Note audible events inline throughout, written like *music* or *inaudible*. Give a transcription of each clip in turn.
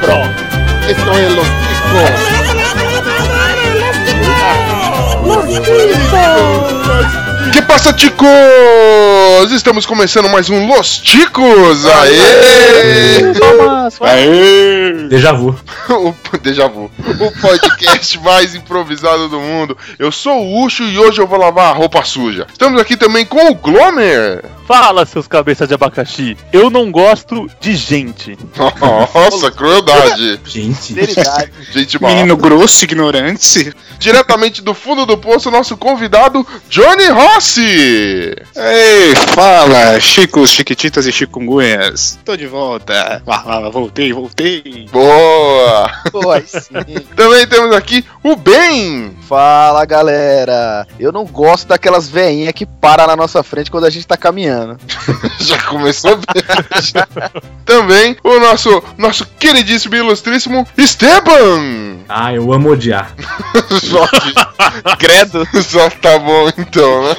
cabrón. Esto es los Que passa, ticos? Estamos começando mais um Los Ticos! Aê! Aê! Deja vu. *laughs* o Deja vu. O podcast *laughs* mais improvisado do mundo. Eu sou o Ucho e hoje eu vou lavar a roupa suja. Estamos aqui também com o Glomer. Fala, seus cabeças de abacaxi. Eu não gosto de gente. Nossa, crueldade. Gente. Gente mal. *laughs* Menino grosso, ignorante. Diretamente do fundo do poço, nosso convidado, Johnny Rossi. Ei, fala, chicos, chiquititas e chikungunhas. Tô de volta. Ah, ah, voltei, voltei. Boa. Pô, sim. *laughs* Também temos aqui o Ben. Fala galera, eu não gosto daquelas veinhas que param na nossa frente quando a gente tá caminhando. *laughs* Já começou bem. *laughs* Também o nosso, nosso queridíssimo e ilustríssimo Esteban! Ah, eu amo odiar. *laughs* Só que... Credo. Só tá bom então, né?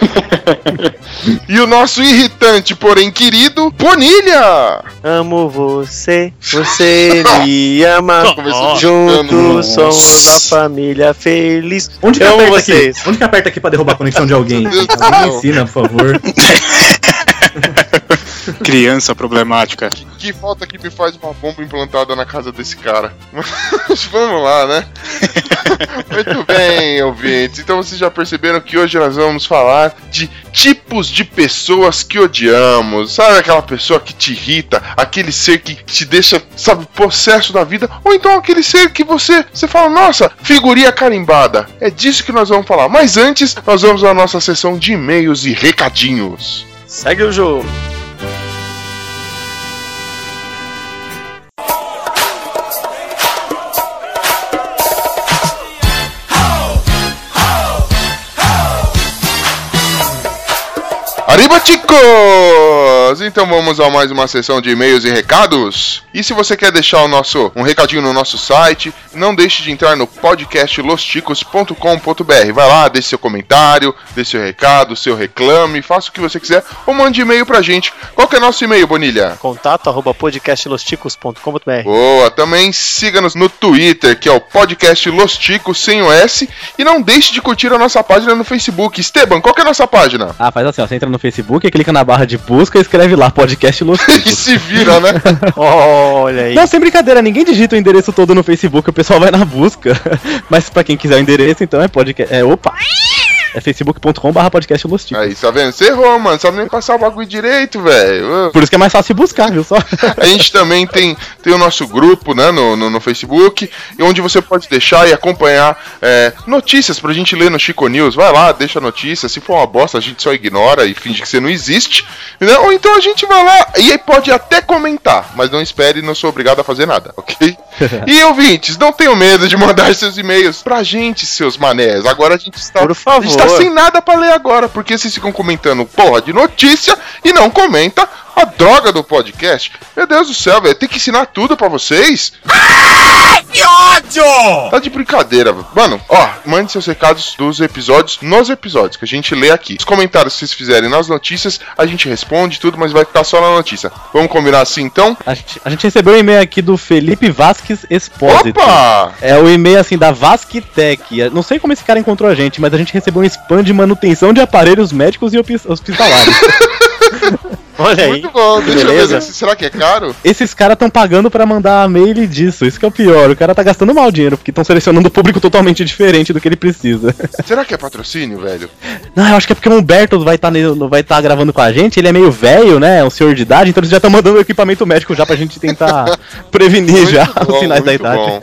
e o nosso irritante, porém querido, Bonilha! Amo você, você me ama. Começou Juntos somos uma família feliz. Onde que Eu aperta vocês. aqui? Onde que aperta aqui pra derrubar a conexão de alguém? Alguém ensina, por favor. *laughs* Criança problemática. Que falta que me faz uma bomba implantada na casa desse cara. Mas *laughs* vamos lá, né? *laughs* Muito bem, ouvintes. Então vocês já perceberam que hoje nós vamos falar de tipos de pessoas que odiamos. Sabe aquela pessoa que te irrita, aquele ser que te deixa, sabe, possesso da vida, ou então aquele ser que você, você fala, nossa, figurinha carimbada. É disso que nós vamos falar. Mas antes, nós vamos à nossa sessão de e-mails e recadinhos. Segue o jogo. Arriba, chicos! Então vamos a mais uma sessão de e-mails e recados. E se você quer deixar o nosso um recadinho no nosso site, não deixe de entrar no podcast losticos.com.br. Vai lá, deixe seu comentário, deixe seu recado, seu reclame, faça o que você quiser ou mande e-mail pra gente. Qual que é nosso e-mail, Bonilha? Contato arroba podcastlosticos.com.br Boa, também siga-nos no Twitter, que é o podcast Los Ticos sem o S. E não deixe de curtir a nossa página no Facebook. Esteban, qual que é a nossa página? Ah, faz assim, ó. Você entra no Facebook, clica na barra de busca e escreve lá, podcast Los *laughs* E se vira, né? *laughs* Olha aí. Não, sem brincadeira, ninguém digita o endereço todo no Facebook, o pessoal vai na busca. *laughs* Mas pra quem quiser o endereço, então é podcast. É, opa! É facebook.com barra podcast Los Ticos. Aí, tá vendo? Você errou, mano. Sabe nem passar o bagulho direito, velho. Por isso que é mais fácil buscar, viu? Só. A gente também tem, tem o nosso grupo, né, no, no, no Facebook, e onde você pode deixar e acompanhar é, notícias pra gente ler no Chico News. Vai lá, deixa notícia. Se for uma bosta, a gente só ignora e finge que você não existe. Né? Ou então a gente vai lá e aí pode até comentar, mas não espere, não sou obrigado a fazer nada, ok? *laughs* e ouvintes, não tenham medo de mandar seus e-mails pra gente, seus manés. Agora a gente está. Por favor. Tá sem nada pra ler agora, porque vocês ficam comentando porra de notícia e não comenta a droga do podcast. Meu Deus do céu, velho, tem que ensinar tudo pra vocês. Que ódio! Tá de brincadeira, velho. Mano, ó, mande seus recados dos episódios nos episódios, que a gente lê aqui. Os comentários que vocês fizerem nas notícias, a gente responde tudo, mas vai ficar só na notícia. Vamos combinar assim então? A gente, a gente recebeu um e-mail aqui do Felipe Vasques Expósito. Opa! É o e-mail assim da Vasquitec. Eu Não sei como esse cara encontrou a gente, mas a gente recebeu um spam de manutenção de aparelhos médicos e hospi- hospitalares. *laughs* Olha aí. Muito bom, deixa beleza. eu ver. se- Será que é caro? Esses caras estão pagando pra mandar mail disso. Isso que é o pior. O cara tá gastando mal dinheiro, porque estão selecionando um público totalmente diferente do que ele precisa. *laughs* Será que é patrocínio, velho? Não, eu acho que é porque o Humberto vai estar vai tá gravando com a gente. Ele é meio velho, né? É um senhor de idade, então eles já estão mandando equipamento médico já pra gente tentar *laughs* prevenir já Muito os bom, sinais da idade. bom.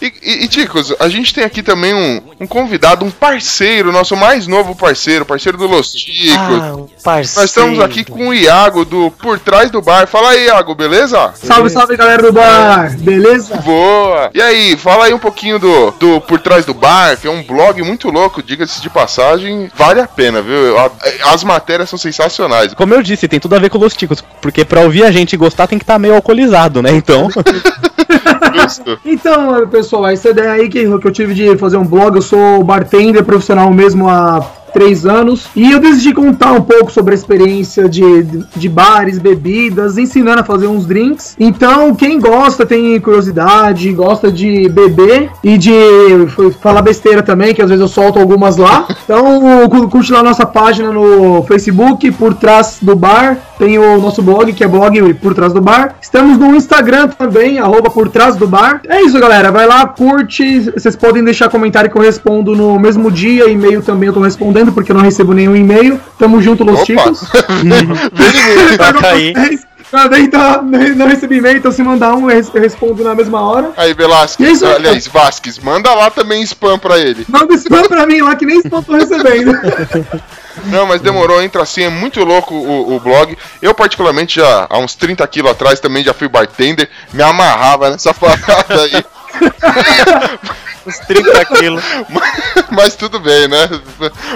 E, e, e, Ticos, a gente tem aqui também um, um convidado, um parceiro, nosso mais novo parceiro, parceiro do Los Ticos. Ah, um parceiro. Nós estamos aqui com o Iago do Por Trás do Bar. Fala aí, Iago, beleza? Salve, salve galera do bar, beleza? Boa! E aí, fala aí um pouquinho do, do Por Trás do Bar, que é um blog muito louco, diga-se de passagem, vale a pena, viu? As matérias são sensacionais. Como eu disse, tem tudo a ver com os ticos, porque pra ouvir a gente gostar tem que estar meio alcoolizado, né? Então. *laughs* Então, pessoal, essa ideia aí que, que eu tive de fazer um blog, eu sou bartender profissional mesmo há três anos. E eu decidi contar um pouco sobre a experiência de, de bares, bebidas, ensinando a fazer uns drinks. Então, quem gosta, tem curiosidade, gosta de beber e de falar besteira também, que às vezes eu solto algumas lá. *laughs* Então, cu- curte lá nossa página no Facebook, por trás do bar. Tem o nosso blog, que é blog por trás do bar. Estamos no Instagram também, arroba por trás do bar. É isso, galera. Vai lá, curte. Vocês podem deixar comentário que eu respondo no mesmo dia. E-mail também eu tô respondendo, porque eu não recebo nenhum e-mail. Tamo junto, Los Opa. Chicos. Toca aí. Também tá, não recebi e-mail, então se mandar um, eu res- eu respondo na mesma hora. Aí, Velasquez, Isso, aliás, Vasquez, manda lá também spam pra ele. Manda spam pra mim lá, que nem spam tô recebendo. *laughs* Não, mas demorou, entra assim, é muito louco o, o blog. Eu, particularmente, já há uns 30 quilos atrás também já fui bartender, me amarrava nessa *laughs* parada aí. Uns 30 quilos. *laughs* Mas tudo bem, né?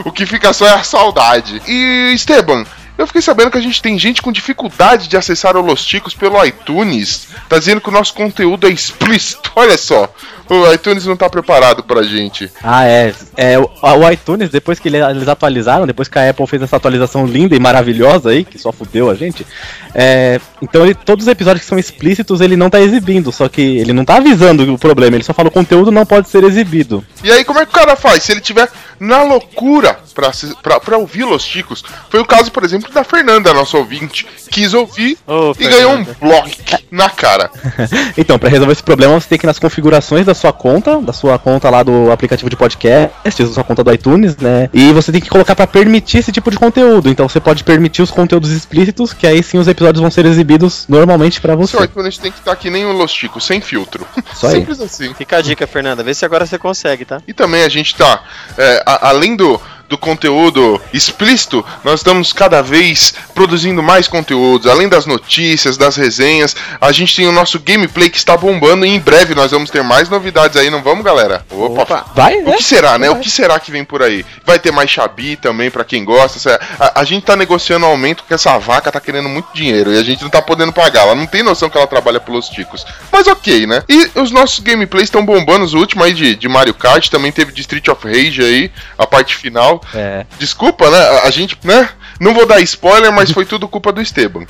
O que fica só é a saudade. E, Esteban, eu fiquei sabendo que a gente tem gente com dificuldade de acessar o Los Ticos pelo iTunes. Tá dizendo que o nosso conteúdo é explícito. *laughs* Olha só, o iTunes não tá preparado pra gente. Ah, é. é o, iTunes, depois que ele- eles atualizaram, depois que a Apple fez essa atualização linda e maravilhosa aí, que só fudeu a gente. é, então ele, todos os episódios que são explícitos ele não tá exibindo, só que ele não tá avisando o problema, ele só fala o conteúdo não pode ser exibido. E aí, como é que o cara faz? Se ele tiver na loucura pra, pra, pra ouvir Los Ticos, foi o caso, por exemplo, da Fernanda, nossa ouvinte, quis ouvir Ô, e ganhou um bloco na cara. *laughs* então, pra resolver esse problema, você tem que ir nas configurações da sua conta, da sua conta lá do aplicativo de podcast, da sua conta do iTunes, né? E você tem que colocar pra permitir esse tipo de conteúdo. Então você pode permitir os conteúdos explícitos, que aí sim os episódios vão ser exibidos normalmente pra O seu você. iTunes tem que estar que nem o Los sem filtro. *laughs* Aí. Simples assim. Fica a dica, Fernanda. Vê se agora você consegue, tá? E também a gente tá, é, a- além do, do conteúdo explícito, nós estamos cada vez produzindo mais conteúdos. Além das notícias, das resenhas, a gente tem o nosso gameplay que está bombando e em breve nós vamos ter mais novidades aí, não vamos, galera? Opa! Vai, O né? que será, né? O que será que vem por aí? Vai ter mais Xabi também, pra quem gosta. A, a gente tá negociando aumento porque essa vaca tá querendo muito dinheiro e a gente não tá podendo pagar. Ela não tem noção que ela trabalha pelos ticos. Mas ok, né? E os nossos gameplays estão bombando. Os últimos aí de, de Mario Kart, também teve de Street of Rage aí, a parte final. É. Desculpa, né? A, a gente, né? Não vou dar spoiler, mas foi tudo culpa do Esteban.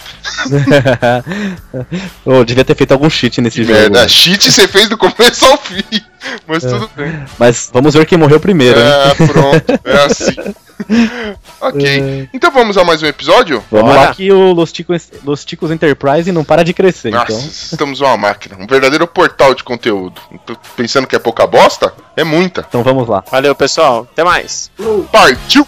*laughs* Devia ter feito algum cheat nesse jogo. Merda, né? cheat você fez do começo ao fim. Mas tudo bem. Mas vamos ver quem morreu primeiro, hein? É, pronto, é assim. *laughs* *laughs* ok, então vamos a mais um episódio? Vamos Bora. lá que o Los Ticos, Los Ticos Enterprise não para de crescer, Nossa, então. estamos uma máquina, um verdadeiro portal de conteúdo. Tô pensando que é pouca bosta? É muita. Então vamos lá. Valeu, pessoal. Até mais. Partiu!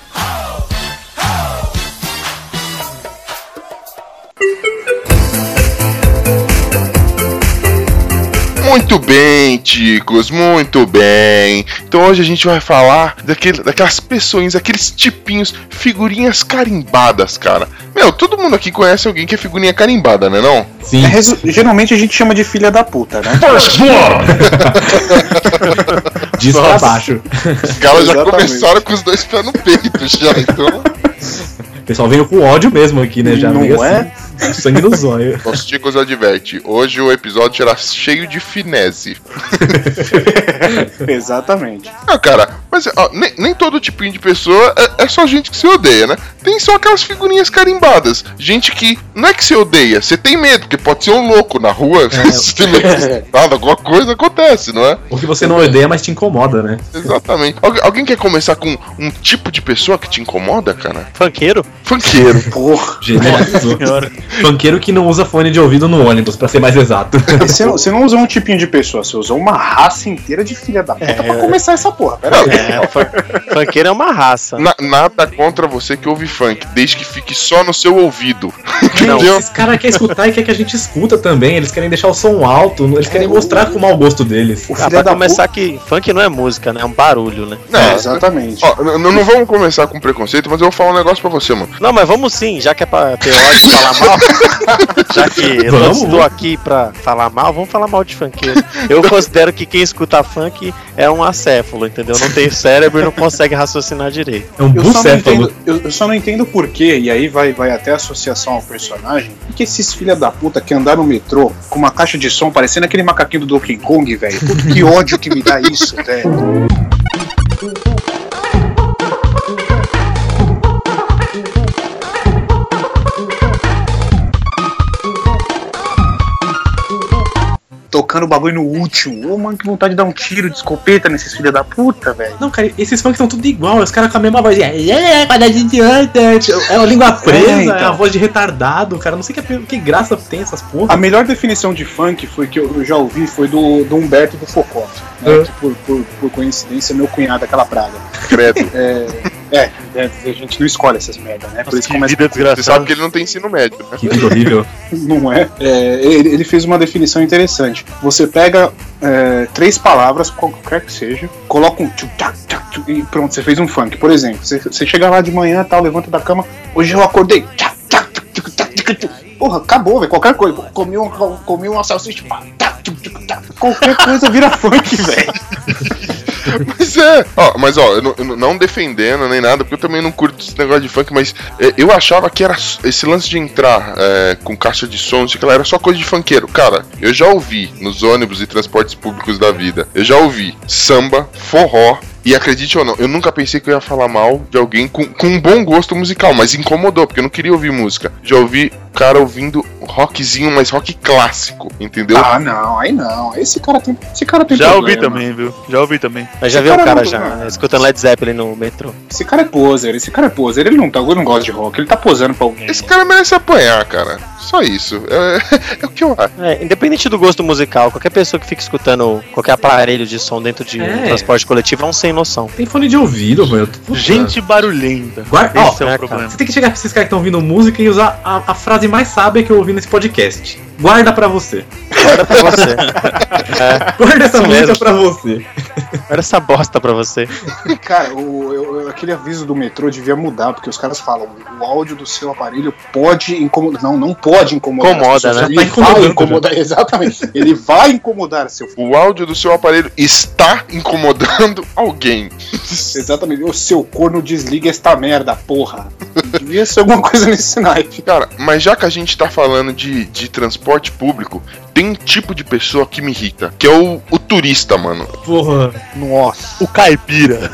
Muito bem, ticos, muito bem. Então hoje a gente vai falar daquele, daquelas pessoinhas, aqueles tipinhos, figurinhas carimbadas, cara. Meu, todo mundo aqui conhece alguém que é figurinha carimbada, né não? Sim. É, geralmente a gente chama de filha da puta, né? *laughs* Diz pra baixo. Os caras já começaram com os dois pés no peito já, então... *laughs* O pessoal veio com ódio mesmo aqui, né? Já Não veio é? assim, *laughs* sangue no zóio. Os ticos adverte, hoje o episódio será cheio de finese. *laughs* Exatamente. Ah, cara, mas ó, nem, nem todo tipinho de pessoa é, é só gente que se odeia, né? Tem só aquelas figurinhas carimbadas. Gente que não é que se odeia, você tem medo, porque pode ser um louco na rua, você tem medo assaltado, alguma coisa acontece, não é? O que você não odeia, mas te incomoda, né? Exatamente. Algu- alguém quer começar com um tipo de pessoa que te incomoda, cara? Funkeiro? Funkeiro. Porra. Senhora. Funkeiro que não usa fone de ouvido no ônibus, pra ser mais exato. *laughs* Você não, você não usou um tipinho de pessoa, você usou uma raça inteira de filha da puta pra começar essa porra. Pera aí. É, fun- funkeiro é uma raça. Na- nada contra você que ouve funk, desde que fique só no seu ouvido. *laughs* Não. Entendeu? Esses caras querem escutar e quer que a gente escuta também. Eles querem deixar o som alto, eles querem mostrar com o mau gosto deles. O Ah, filho pra da começar que funk não é música, né? É um barulho, né? puta. É, exatamente. Ó, n- n- não vamos começar com preconceito, mas eu vou falar um negócio pra você, mano. Não, mas vamos sim, já que é pra ter ódio e falar mal. já que eu não Vamos. estou aqui pra falar mal, vamos falar mal de funkeiro. Eu considero que quem escuta funk é um acéfalo, entendeu? Não tem cérebro e não consegue raciocinar direito. É um Eu só, entendo, eu, eu só não entendo por quê, e aí vai, vai até a associação ao personagem, que esses filha da puta que andaram no metrô com uma caixa de som parecendo aquele macaquinho do Donkey Kong, velho. Que ódio que me dá isso, velho. Tocando o bagulho no último. Ô, mano, que vontade de dar um tiro de escopeta nesses filha da puta, velho. Não, cara, esses funk são tudo igual, os caras com a mesma voz. É, é, anta, é uma língua presa, é, então. a voz de retardado, cara. Não sei que, que graça tem essas porra. A melhor definição de funk foi que eu já ouvi foi do, do Humberto do Focoff, né? É. Que por, por, por coincidência é meu cunhado daquela praga. Credo. É, é, é, a gente não escolhe essas merdas, né? Por Nossa, isso que começa vida Você sabe que ele não tem ensino médio, né? Que vida horrível. *laughs* Não é? É, ele, ele fez uma definição interessante. Você pega é, três palavras, qualquer que seja, coloca um tchu, tchac, tchac, tchu, e pronto, você fez um funk. Por exemplo, você, você chega lá de manhã, tal, levanta da cama, hoje eu acordei. tchac, tchac, tchuc, tchuc, tchac, tchuc, tchuc. Porra, acabou, velho. Qualquer coisa. Comi, um, comi uma salsicha. pá, tchuc, tchuc, tchac. Qualquer coisa vira funk, velho. *laughs* Mas é. Ó, mas ó, eu não, eu não defendendo nem nada, porque eu também não curto esse negócio de funk, mas é, eu achava que era esse lance de entrar é, com caixa de som, sei lá, era só coisa de funkeiro. Cara, eu já ouvi nos ônibus e transportes públicos da vida, eu já ouvi samba, forró. E acredite ou não, eu nunca pensei que eu ia falar mal de alguém com, com um bom gosto musical, mas incomodou, porque eu não queria ouvir música. Já ouvi cara ouvindo rockzinho, mas rock clássico, entendeu? Ah, não, aí não. Esse cara tem, esse cara tem Já ouvi problema. também, viu? Já ouvi também. Mas já Esse viu um cara cara não- já, não. né, escutando Led Zeppelin no metrô. Esse cara é poser, esse cara é poser. Ele não, tá, ele não gosta de rock, ele tá posando pra alguém. Esse cara merece apanhar, cara. Só isso. É, *laughs* é o que eu acho. É, independente do gosto musical, qualquer pessoa que fica escutando qualquer aparelho de som dentro de um É. transporte coletivo é um sem noção. Tem fone de ouvido, meu. Gente barulhenta. Guarda- ó, Esse é é, o cara. problema. Você tem que chegar pra esses caras que estão ouvindo música e usar a, a frase mais sábia que eu ouvi nesse podcast. Guarda pra você. Guarda pra você. *laughs* Guarda essa música mesmo. pra você. Guarda essa bosta pra você. Cara, o, eu- aquele aviso do metrô devia mudar, porque os caras falam, o áudio do seu aparelho pode incomodar. Não, não pode incomodar. Incomoda, né? Ele Tá vai incomodar, *laughs* exatamente. Ele vai incomodar seu filho. O áudio do seu aparelho está incomodando *laughs* alguém. Exatamente. O seu corno desliga esta merda, porra. Devia ser alguma coisa nesse naipe. Cara, mas já que a gente tá falando de, de transporte público, tem um tipo de pessoa que me irrita, que é o, o turista, mano. Porra. Nossa. O caipira.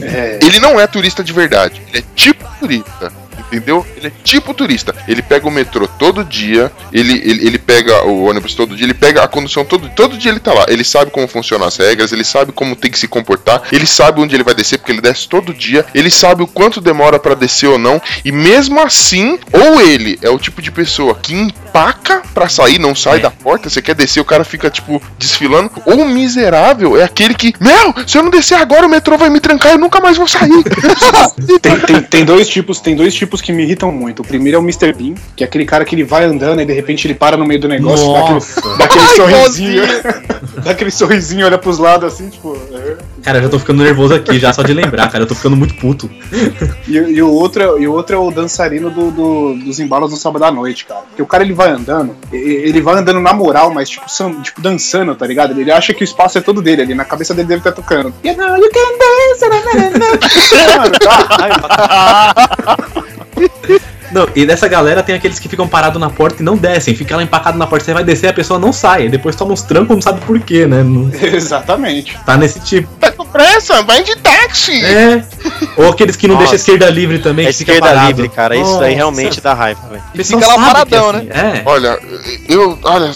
É, Ele não é turista de verdade, ele é tipo turista. Entendeu? Ele é tipo turista. Ele pega o metrô todo dia, ele, ele, ele pega o ônibus todo dia, ele pega a condução todo Todo dia ele tá lá. Ele sabe como funcionam as regras, ele sabe como tem que se comportar, ele sabe onde ele vai descer, porque ele desce todo dia, ele sabe o quanto demora pra descer ou não. E mesmo assim, ou ele é o tipo de pessoa que empaca pra sair, não sai da porta, você quer descer, o cara fica, tipo, desfilando. Ou o miserável é aquele que, meu, se eu não descer agora, o metrô vai me trancar, eu nunca mais vou sair. *laughs* *laughs* tem, tem, tem dois tipos, tem dois tipos que me irritam muito. O primeiro é o Mr. Bean, que é aquele cara que ele vai andando e de repente ele para no meio do negócio, dá aquele, Nossa. dá aquele *laughs* Ai, sorrisinho. *laughs* dá aquele sorrisinho, olha pros lados assim, tipo. é. Cara, eu já tô ficando nervoso aqui já, só de lembrar, cara. Eu tô ficando muito puto. E, e o outro, é- e o outro é o dançarino do, do- dos embalos no sábado à noite, cara. Porque o cara ele vai andando, e- ele vai andando na moral, mas tipo, tipo dançando, tá ligado? Ele acha que o espaço é todo dele ali, na cabeça dele deve estar tocando. You know you can dance, na, na, na. *laughs* Mano, dá raiva. *laughs* Não, e dessa galera tem aqueles que ficam parados na porta e não descem. Fica lá empacado na porta, você vai descer a pessoa não sai. Depois toma uns trancos, não sabe por quê, né? Não- *laughs* Exatamente. tá nesse tipo. Tá com pressa? Vai de táxi! É. Ou aqueles que não Nossa. deixam a esquerda livre também, É esquerda livre, cara. Isso aí Nossa. realmente dá raiva, velho. Fica lá é paradão, assim, É. Olha, eu. Olha,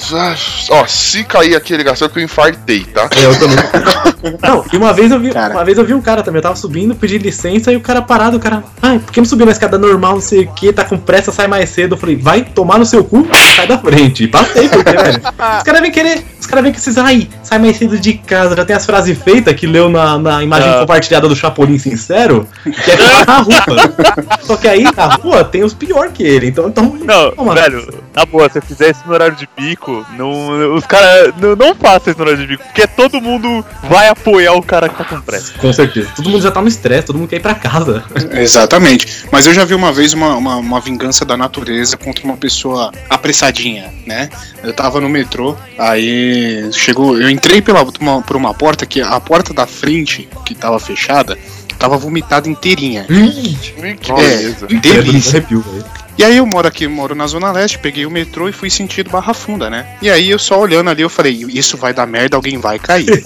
ó, se cair aqui a ligação que eu infartei, tá? É, eu também. *laughs* Não, e uma vez eu vi, Cara. uma vez eu vi um cara também, eu tava subindo, pedi licença e o cara parado, o cara, ai, por que não subiu na escada normal, não sei o que, tá com pressa, sai mais cedo. Eu falei, vai tomar no seu cu, sai da frente. E passei, porque, velho. Os caras vêm querer, os caras vêm que vocês, ai, sai mais cedo de casa, já tem as frases feitas que leu na, na imagem Ah. compartilhada do Chapolin Sincero, que é na rua. Só que aí na rua tem os pior que ele, então, então Não, toma. velho, na boa, se fizer isso no horário de pico, não, os caras não, não façam isso no horário de pico, porque todo mundo vai apoiar o cara que tá com pressa. Com certeza. Todo mundo já tá no estresse, todo mundo quer ir pra casa. Exatamente. Mas eu já vi uma vez uma, uma, uma vingança da natureza contra uma pessoa apressadinha, né? Eu tava no metrô, aí chegou. Eu entrei pela, uma, por uma porta que a porta da frente, que tava fechada, tava vomitada inteirinha. Que beleza. É, delícia. Velho. E aí eu moro aqui, moro na Zona Leste, peguei o metrô e fui sentido Barra Funda, né? E aí eu só olhando ali, eu falei, isso vai dar merda, alguém vai cair.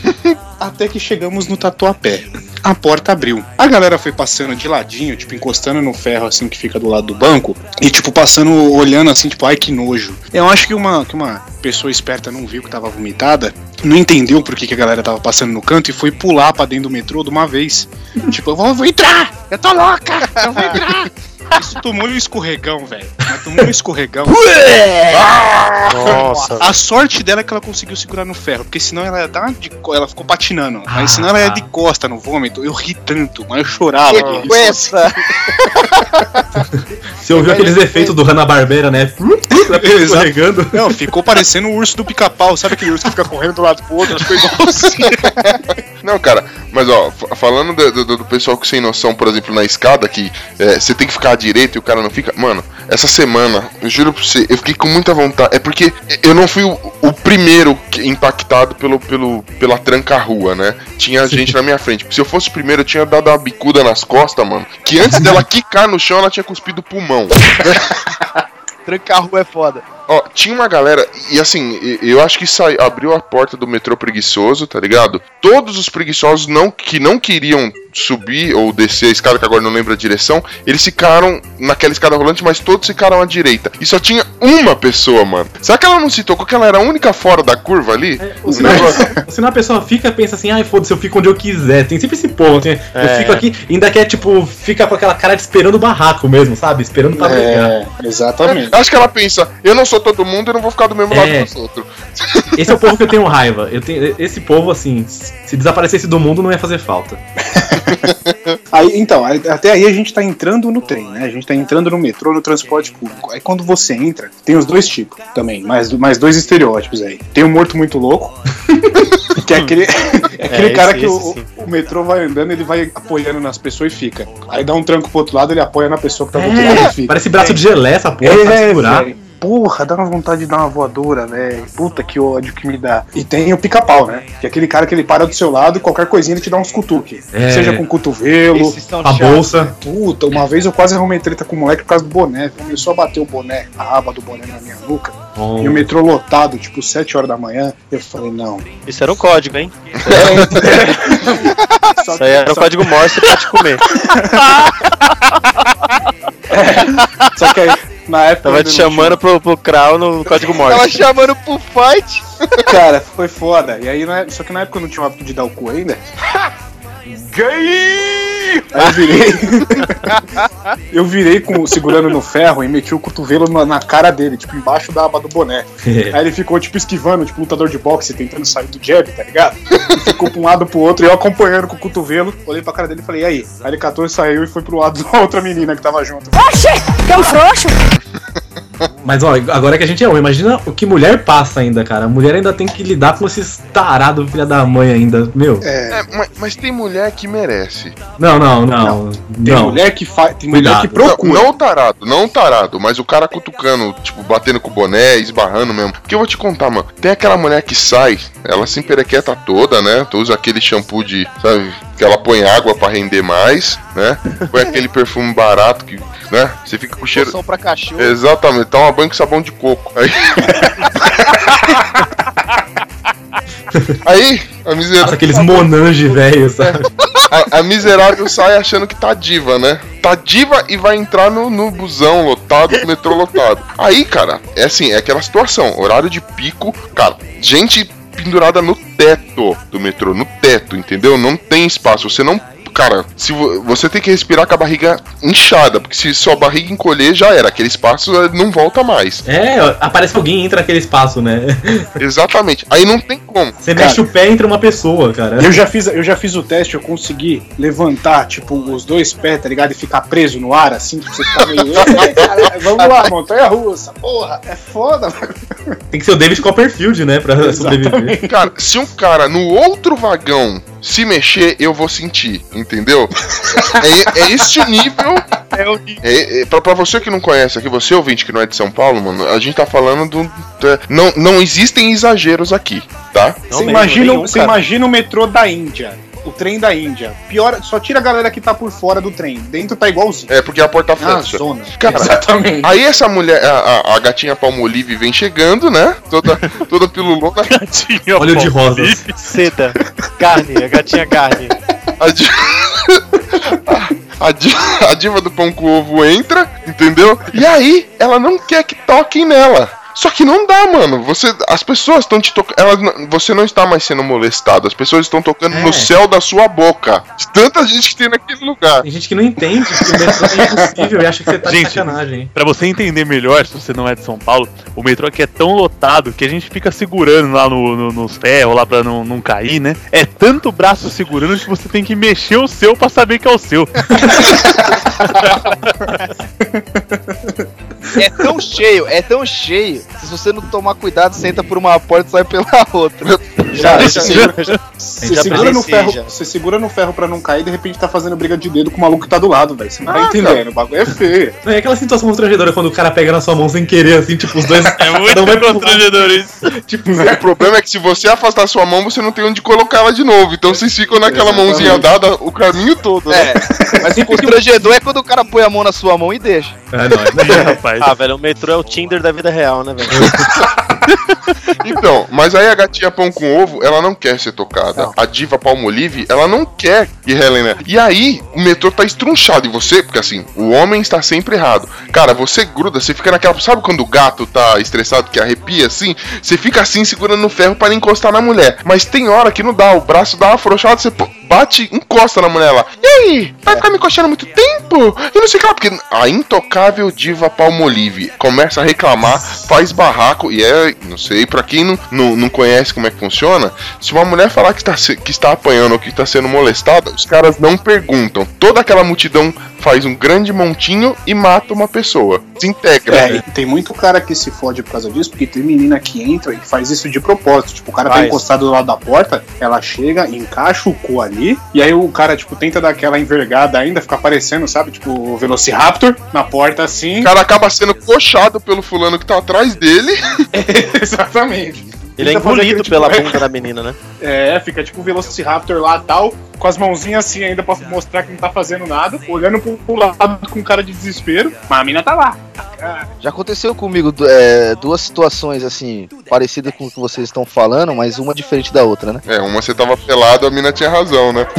*laughs* Até que chegamos no Tatuapé. A porta abriu. A galera foi passando de ladinho, tipo, encostando no ferro assim que fica do lado do banco, e tipo, passando, olhando assim, tipo, ai que nojo. Eu acho que uma, que uma pessoa esperta não viu que tava vomitada, não entendeu por que, que a galera tava passando no canto e foi pular pra dentro do metrô de uma vez. *laughs* tipo, eu vou, vou entrar! Eu tô louca! Eu vou entrar! *laughs* Isso tomou um escorregão, velho. Tomou um escorregão. Nossa. A sorte dela é que ela conseguiu segurar no ferro, porque senão ela ia dar de ela ficou patinando. Ah, mas senão ela ia tá. de costa no vômito. Eu ri tanto, mas eu chorava. Que coisa! *laughs* Você ouviu aqueles efeitos do Hanna-Barbera, né? Escorregando. Não, ficou parecendo o urso do pica-pau, sabe aquele urso que fica correndo do lado pro outro? Foi igualzinho. Não, cara, mas ó, fa- falando do, do- do pessoal que sem noção, por exemplo, na escada, que é, você tem que ficar à direita e o cara não fica. Mano, essa semana, eu juro pra você, eu fiquei com muita vontade. É porque eu não fui o, o primeiro impactado pelo, pelo, pela tranca-rua, né? Tinha gente na minha frente. Se eu fosse o primeiro, eu tinha dado uma bicuda nas costas, mano. Que antes dela *laughs* quicar no chão, ela tinha cuspido o pulmão. Trancar rua é foda. Ó, tinha uma galera, e assim, eu acho que sai, abriu a porta do metrô preguiçoso, tá ligado? Todos os preguiçosos não, que não queriam subir ou descer a escada, que agora não lembro a direção, eles ficaram naquela escada rolante, mas todos ficaram à direita. E só tinha uma pessoa, mano. Será que ela não se tocou que ela era a única fora da curva ali? Ou senão, ou senão a pessoa fica e pensa assim, ai foda-se, eu fico onde eu quiser. Tem sempre esse povo, assim, eu É. fico aqui, ainda quer, tipo, fica com aquela cara de esperando o barraco mesmo, sabe? Esperando pra brigar. É, exatamente. Acho que ela pensa, eu não sou todo mundo, eu não vou ficar do mesmo É. lado dos outros. *laughs* Esse é o povo que eu tenho raiva. Eu tenho, esse povo, assim, se desaparecesse do mundo, não ia fazer falta. *laughs* Aí, então, até aí a gente tá entrando no trem, né? A gente tá entrando no metrô, no transporte público. Aí quando você entra, tem os dois tipos também, mais, mais dois estereótipos aí. Tem o morto muito louco, *laughs* que é aquele, é aquele É, cara esse- que o, esse sim. o metrô vai andando, ele vai apoiando nas pessoas e fica. Aí dá um tranco pro outro lado, ele apoia na pessoa que tá do outro lado e fica. Parece braço de gelé essa porra pra É, segurar. velho. Porra, dá uma vontade de dar uma voadora, velho. Puta que ódio que me dá. E tem o pica-pau, né? Que é aquele cara que ele para do seu lado e qualquer coisinha ele te dá uns cutuques. É. Seja com cotovelo. Esses são A bolsa. Puta, uma vez eu quase arrumei treta com o moleque por causa do boné. Começou a bater o boné, a aba do boné na minha nuca. Bom. E o metrô lotado, tipo, 7 horas da manhã. Eu falei, não. Isso era um código, hein? *laughs* Só Isso aí era o código Morse pra te comer. só que aí, na época. Tava te chamando pro, pro Krau no código Tava Morse. chamando pro fight. Cara, foi foda. E aí, na- só que na época eu não tinha o hábito de dar o cu ainda. Gay! Aí eu virei. *laughs* eu virei com, segurando no ferro e meti o cotovelo na, na cara dele, tipo, embaixo da aba do boné. Aí ele ficou, tipo, esquivando, tipo, lutador de boxe, tentando sair do jab, tá ligado? E ficou pra um lado pro outro, e eu acompanhando com o cotovelo, olhei pra cara dele e falei, e aí? Aí ele catou e saiu e foi pro lado da outra menina que tava junto. Mas ó, agora que a gente é homem, imagina o que mulher passa ainda, cara. A mulher ainda tem que lidar com esses tarados filha da mãe ainda. Meu. É, mas, mas tem mulher que merece. Não, não, não. Tem Não. mulher que faz. Tem mulher Cuidado. que procura. Não, não o tarado, não o tarado, mas o cara cutucando, tipo, batendo com o boné, esbarrando mesmo. Porque eu vou te contar, mano. Tem aquela mulher que sai, ela se emperequeta toda, né? Tu usa aquele shampoo de, sabe, que ela põe água pra render mais, né? Põe aquele *laughs* perfume barato que, né? Você fica com cheiro. Pra cachorro. Exatamente, toma banho com sabão de coco. Aí. *laughs* Aí, a Nossa, miserável. aqueles monange velho, sabe? A, a miserável sai achando que tá diva, né? Tá diva e vai entrar no, no busão lotado, no metrô lotado. Aí, cara, é assim, é aquela situação. Horário de pico, cara, gente pendurada no teto do metrô, no teto, entendeu? Não tem espaço. Você não. Cara, se vo- você tem que respirar com a barriga inchada, porque se sua barriga encolher, já era. Aquele espaço eh, não volta mais. É, aparece alguém e entra naquele espaço, né? *laughs* Exatamente. Aí não tem como. Você Cara. mexe o pé entra uma pessoa, cara. Eu já, fiz, eu já fiz o teste, eu consegui levantar, tipo, os dois pés, tá ligado? E ficar preso no ar, assim, tipo, você ficar meio. *laughs* "Ei, cara, vamos lá, montanha russa, porra, é foda, mano. Tem que ser o David Copperfield, né? Pra sobreviver. Cara, se um cara no outro vagão se mexer, eu vou sentir, entendeu? *laughs* É, é este nível. É, é, pra, pra você que não conhece aqui, você ouvinte que não é de São Paulo, mano, a gente tá falando do. é, não, não existem exageros aqui, tá? Não Você mesmo, imagina, nenhum, você cara. imagina o metrô da Índia. O trem da Índia. Pior, só tira a galera que tá por fora do trem. Dentro tá igualzinho. É, porque a porta fecha. zona. *laughs* Cara, Exatamente. Aí essa mulher, a, a- a gatinha palmolive vem chegando, né? Toda, *laughs* toda pilulona. Gatinha, Olho de pô. rosas. Seda. Carne, a gatinha carne. A, di- *laughs* a di- a diva do pão com ovo entra, entendeu? E aí, ela não quer que toquem nela. Só que não dá, mano. Você, as pessoas estão te tocando. Você não está mais sendo molestado. As pessoas estão tocando É. no céu da sua boca. De tanta gente que tem naquele lugar. Tem gente que não entende que o metrô é impossível e acha que você tá de Gente. sacanagem. Pra você entender melhor, se você não é de São Paulo, o metrô aqui é tão lotado que a gente fica segurando lá no, no- nos ferros, lá pra não, não cair, né? É tanto braço segurando que você tem que mexer o seu pra saber que é o seu. *laughs* É tão cheio, é tão cheio. Se você não tomar cuidado, senta por uma porta e sai pela outra. Já, Já, você, já- segura, você segura no presenciei, ferro, você segura no ferro pra não cair e de repente tá fazendo briga de dedo com o maluco que tá do lado, velho. Você não tá Ah, entendendo. O bagulho é feio. Não, é aquela situação constrangedora quando o cara pega na sua mão sem querer, assim, tipo, os dois. *laughs* É muito vai constrangedor isso. Tipo, O problema é que se você afastar sua mão, você não tem onde colocar ela de novo. Então vocês ficam naquela Exatamente. mãozinha dada o caminho todo, né? É, mas o *laughs* constrangedor é quando o cara põe a mão na sua mão e deixa. é nóis. É, rapaz. Ah, velho, o metrô é o Tinder da vida real, né, velho? *laughs* *laughs* Então, mas aí a gatinha pão com ovo, ela não quer ser tocada. A diva palmolive, ela não quer que Helena. E aí, o metrô tá estrunchado em você, porque assim, o homem está sempre errado. Cara, você gruda, você fica naquela. Sabe quando o gato tá estressado que arrepia assim? Você fica assim, segurando no ferro para encostar na mulher. Mas tem hora que não dá, o braço dá uma afrouxada, você bate, encosta na mulher lá. E aí? Vai ficar me encostando muito tempo? E não sei o que lá, porque a intocável diva palmolive começa a reclamar, faz barraco, e é, não sei, pra quem não, não, não conhece como é que funciona, se uma mulher falar que está, que está apanhando ou que está sendo molestada, os caras não perguntam. Toda aquela multidão faz um grande montinho e mata uma pessoa. Se integra. É, e tem muito cara que se fode por causa disso, porque tem menina que entra e faz isso de propósito. Tipo, o cara tá Faz. encostado do lado da porta, ela chega, encaixa o cu ali, e aí o cara, tipo, tenta dar aquela envergada ainda, fica aparecendo, sabe? Tipo, o Velociraptor na porta assim. O cara acaba sendo coxado pelo fulano que tá atrás dele. *laughs* Exatamente. Ele é engolido aquele, pela tipo, bunda da menina, né? *laughs* É, fica tipo o Velociraptor lá tal, com as mãozinhas assim ainda pra mostrar que não tá fazendo nada, olhando pro, pro lado com cara de desespero, mas a mina tá lá. Já aconteceu comigo é, duas situações assim, parecidas com o que vocês estão falando, mas uma diferente da outra, né? É, uma você tava pelado, a mina tinha razão, né? *laughs*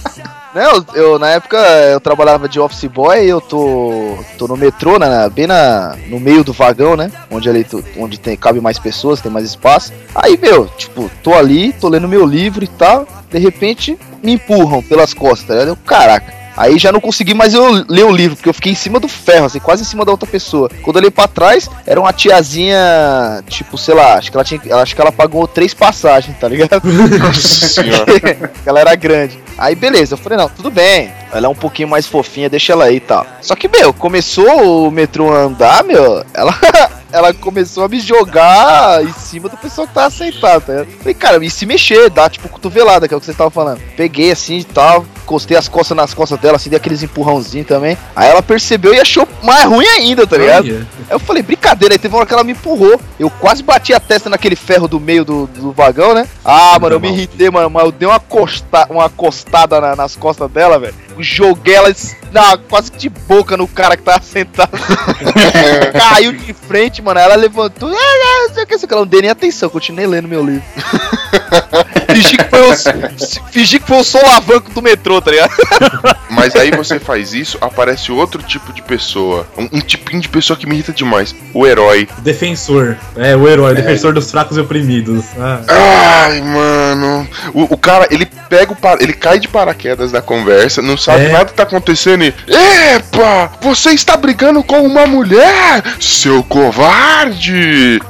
*laughs* Não, eu, eu, na época eu trabalhava de office boy, eu tô, tô no metrô, na, bem na, no meio do vagão, né? Onde ali onde tem, cabe mais pessoas, tem mais espaço. Aí, meu, tipo, tô ali, tô lendo meu livro e tal. De repente, me empurram pelas costas, ligado? Eu, caraca. Aí já não consegui mais eu ler o livro, porque eu fiquei em cima do ferro, assim, quase em cima da outra pessoa. Quando eu olhei pra trás, era uma tiazinha, tipo, sei lá, acho que ela tinha. Acho que ela pagou três passagens, tá ligado? Nossa senhora. *laughs* ela era grande. Aí beleza, eu falei, não, tudo bem. Ela é um pouquinho mais fofinha, deixa ela aí e tal. Só que, meu, começou o metrô a andar, meu, ela, *laughs* ela começou a me jogar em cima do pessoal que tava sentado, tá ligado? Falei, cara, e se mexer, dá tipo cotovelada, que é o que vocês estavam falando. Peguei assim e tal, encostei as costas nas costas dela, assim, dei aqueles empurrãozinhos também. Aí ela percebeu e achou mais ruim ainda, tá ligado? Aí eu falei, brincadeira, aí teve uma hora que ela me empurrou. Eu quase bati a testa naquele ferro do meio do, do vagão, né? Ah, mano, eu me irritei, mano, mas eu dei uma, costa, uma costada na- nas costas dela, velho. Joguei ela na, quase de boca no cara que tava sentado. *laughs* Caiu de frente, mano. Aí Ela levantou. Ah, ah, não sei o que, sei o que. Ela não dei nem atenção, continuei lendo meu livro. *laughs* fingi, que foi o, fingi que foi o solavanco do metrô, tá ligado? *laughs* Mas aí você faz isso, aparece outro tipo de pessoa. Um, um tipinho de pessoa que me irrita demais. O herói. Defensor. É, o herói, defensor dos fracos e oprimidos. Ah. Ai, mano. O, o cara, ele pega o par... ele cai de paraquedas na conversa, não sabe É. nada que tá acontecendo e. Epa! Você está brigando com uma mulher, seu covarde!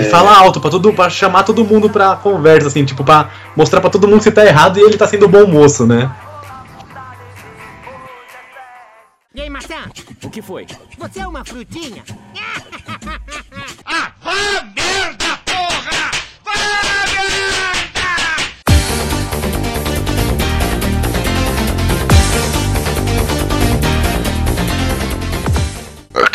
E fala alto pra, todo, pra chamar todo mundo pra conversa, assim, tipo, pra mostrar pra todo mundo que você tá errado e ele tá sendo bom moço, né? E aí, maçã? O que foi? Você é uma frutinha? *laughs*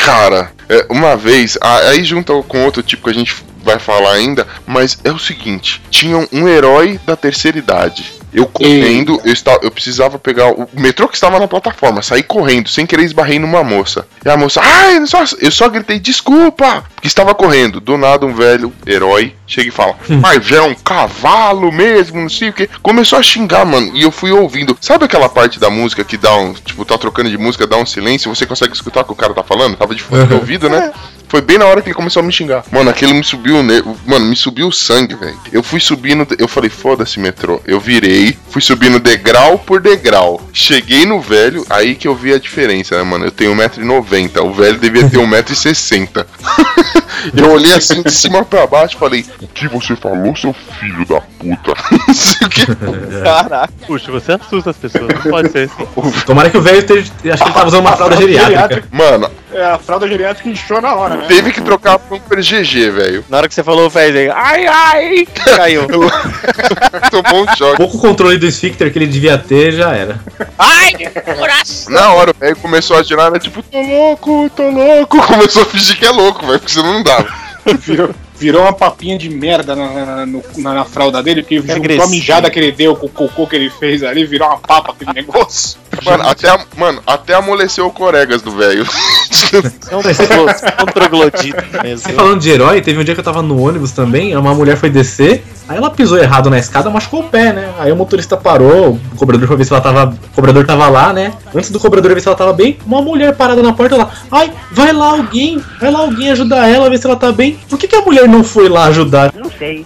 Cara, É, uma vez, aí junta com outro tipo que a gente vai falar ainda, mas é o seguinte: tinha um herói da terceira idade. Eu correndo, eu, estava, eu precisava pegar o metrô que estava na plataforma, saí correndo, sem querer esbarrei numa moça. E a moça, ai, eu só, eu só gritei desculpa, porque estava correndo. Do nada, um velho herói chega e fala, mas é um cavalo mesmo, não sei o que. Começou a xingar, mano, e eu fui ouvindo. Sabe aquela parte da música que dá um, tipo, tá trocando de música, dá um silêncio, você consegue escutar o que o cara tá falando? Tava de fone do ouvido, né? Foi bem na hora que ele começou a me xingar. Mano, aquilo me subiu, ne... mano, me subiu o sangue, velho. Eu fui subindo, eu falei, foda-se, metrô. Eu virei, fui subindo degrau por degrau. Cheguei no velho, aí que eu vi a diferença, né, mano? Eu tenho 1,90m, o velho devia ter 1,60m. *laughs* eu olhei assim de cima pra baixo e falei, o que você falou, seu filho da puta? *laughs* Caraca. Puxa, você assusta as pessoas, não pode ser assim. *laughs* Tomara que o velho esteja. Acho que ele tava usando uma fralda geriátrica. Mano, É, a fralda geriátrica inchou na hora, né? teve que trocar pra um GG, velho. Na hora que você falou, fez aí, ai, ai, *laughs* caiu. *laughs* Tomou um choque. Pouco controle do esfíncter que ele devia ter já era. Na hora o velho começou a girar, né? Tipo, tô louco, tô louco. *laughs* Começou a fingir que é louco, velho, porque senão não dava. Virou, virou uma papinha de merda na, na, no- na- na fralda dele, porque juntou a agressivo. mijada que ele deu com o cocô que ele fez ali, virou uma papa aquele negócio. Mano, até, a- mano, até amoleceu o coregas do velho. *laughs* É um um troglodita mesmo. Você falando de herói, teve um dia que eu tava no ônibus também, uma mulher foi descer, aí ela pisou errado na escada, machucou o pé, né? Aí o motorista parou, o cobrador foi ver se ela tava. O cobrador tava lá, né? Antes do cobrador ver se ela tava bem, uma mulher parada na porta lá. Ai, vai lá alguém, vai lá alguém ajudar ela, ver se ela tá bem. Por que, que a mulher não foi lá ajudar?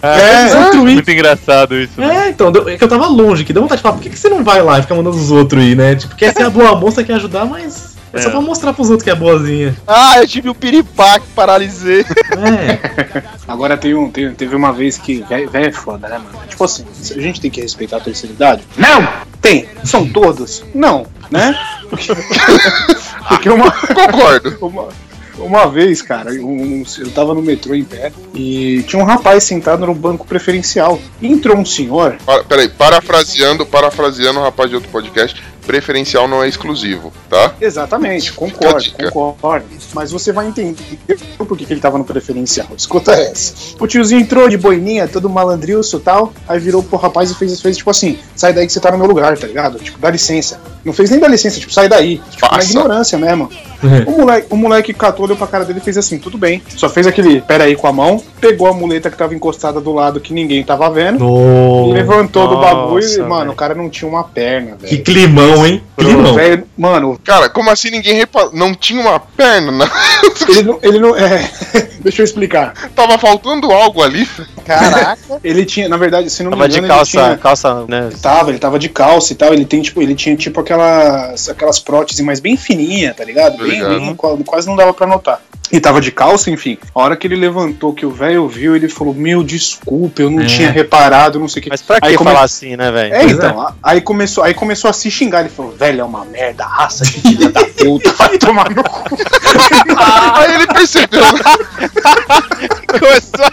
É, destruir. muito engraçado isso. né? É, então, deu- é que eu tava longe, que deu vontade de falar, por que, que você não vai lá e fica mandando os outros ir, né? Tipo, quer ser a boa moça, quer ajudar, mas. É, só É. pra mostrar pros outros que é boazinha. Ah, eu tive um piripaque, paralisei. É. *laughs* Agora tem um, tem- teve uma vez que. Velho é foda, né, mano? Tipo assim, a gente tem que respeitar a terceira idade? Não! Tem! São todos? Não, né? Porque, *laughs* porque uma, Concordo. uma, uma vez, cara, um- eu tava no metrô em pé e tinha um rapaz sentado no banco preferencial. Entrou um senhor. Para, peraí, parafraseando, parafraseando o rapaz de outro podcast, preferencial não é exclusivo, tá? Exatamente, concordo, concordo. Mas você vai entender por que, que ele tava no preferencial. Escuta essa. O tiozinho entrou de boininha, todo malandrilso e tal, aí virou pro rapaz e fez, fez tipo assim: sai daí que você tá no meu lugar, tá ligado? Tipo, dá licença. Não fez nem dar licença, tipo, sai daí. Tipo, na ignorância mesmo. O moleque, o moleque catou, olhou pra cara dele e fez assim: tudo bem. Só fez aquele, pera aí com a mão, pegou a muleta que tava encostada do lado que ninguém tava vendo. No... Levantou do Nossa, bagulho e, mano, velho. o cara não tinha uma perna, Que velho. climão, hein? Climão. velho- Mano, Cara, como assim ninguém reparou? Não tinha uma perna? Não. *laughs* Ele não. Ele não é, *laughs* deixa eu explicar. Tava faltando algo ali. Caraca. *laughs* Ele tinha, na verdade, se não me Tava de engano, calça, ele tinha. calça, né? Tava, ele tava de calça e tal. Ele tem, tipo, ele tinha tipo aquelas, aquelas próteses mais bem fininha, tá ligado? Bem, ligado. bem- quase- não dava pra notar. E tava de calça, enfim. A hora que ele levantou, que o velho viu, ele falou: Meu, desculpa, eu não É. tinha reparado, não sei o que. Mas pra Aí que come- falar assim, né, velho? É, então, a- aí começou, aí começou a se xingar. Ele falou: Velho, é uma merda, raça de filha da puta, vai tomar no cu. *laughs* Aí ele percebeu. *laughs* Começou,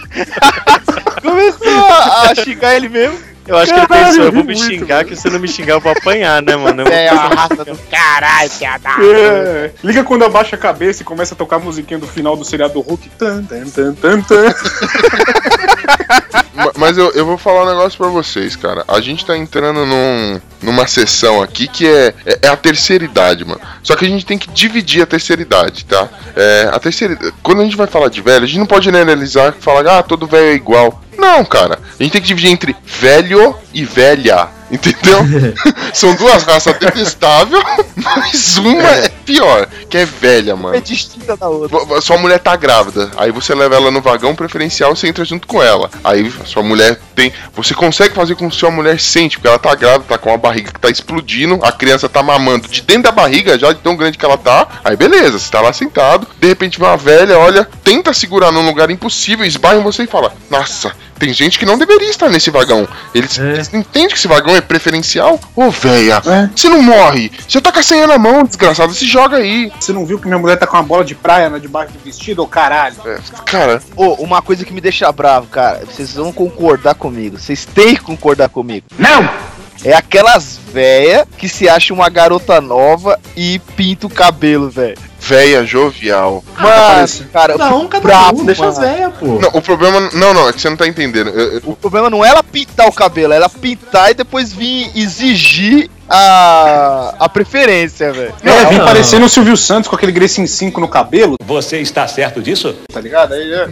*laughs* começou a xingar ele mesmo. Eu acho que ele Caralho, pensou, eu vou ri me muito, xingar, que se eu não me xingar eu vou apanhar, né, mano? Eu vou É, fazer a raça do caralho, piada. É, liga quando abaixa a cabeça e começa a tocar a musiquinha do final do seriado do Hulk. Tan, tan, tan, tan, tan. *laughs* Ma- Mas eu, eu vou falar um negócio pra vocês, cara. A gente tá entrando num, numa sessão aqui que é, é, é a terceira idade, mano. Só que a gente tem que dividir a terceira idade, tá? É, a terceira Quando a gente vai falar de velho, a gente não pode generalizar e falar, ah, todo velho é igual. Não, cara. A gente tem que dividir entre velho e velha. Entendeu? *laughs* São duas raças detestáveis, *laughs* mas uma é pior, que é velha, mano. É distinta da outra. Sua mulher tá grávida, aí você leva ela no vagão preferencial e você entra junto com ela. Aí sua mulher tem. Você consegue fazer com que sua mulher sente, porque ela tá grávida, tá com a barriga que tá explodindo, a criança tá mamando de dentro da barriga, já de tão grande que ela tá. Aí beleza, você tá lá sentado, de repente vem uma velha, olha, tenta segurar num lugar impossível, esbarra em você e fala: Nossa, tem gente que não deveria estar nesse vagão. Eles, É. eles entendem que esse vagão é preferencial? Ô, véia, É. você não morre. Você tá com a senha na mão, desgraçado, se joga aí. Você não viu que minha mulher tá com uma bola de praia né, debaixo do vestido, ô caralho? É, cara, Ô, uma coisa que me deixa bravo, cara. Vocês vão concordar comigo. Vocês têm que concordar comigo. Não! É aquelas véia que se acha uma garota nova e pinta o cabelo, velho. véia jovial. Mas, cara, Não, cada bravo, um, deixa mano. as velhas, pô. Não, o problema. Não, não, é que você não tá entendendo. Eu- eu- O problema não é ela pintar o cabelo, é ela pintar e depois vir exigir a, a preferência, velho. Vem não. parecendo o Silvio Santos com aquele Grecin 5 no cabelo, Você está certo disso? tá ligado? Aí é.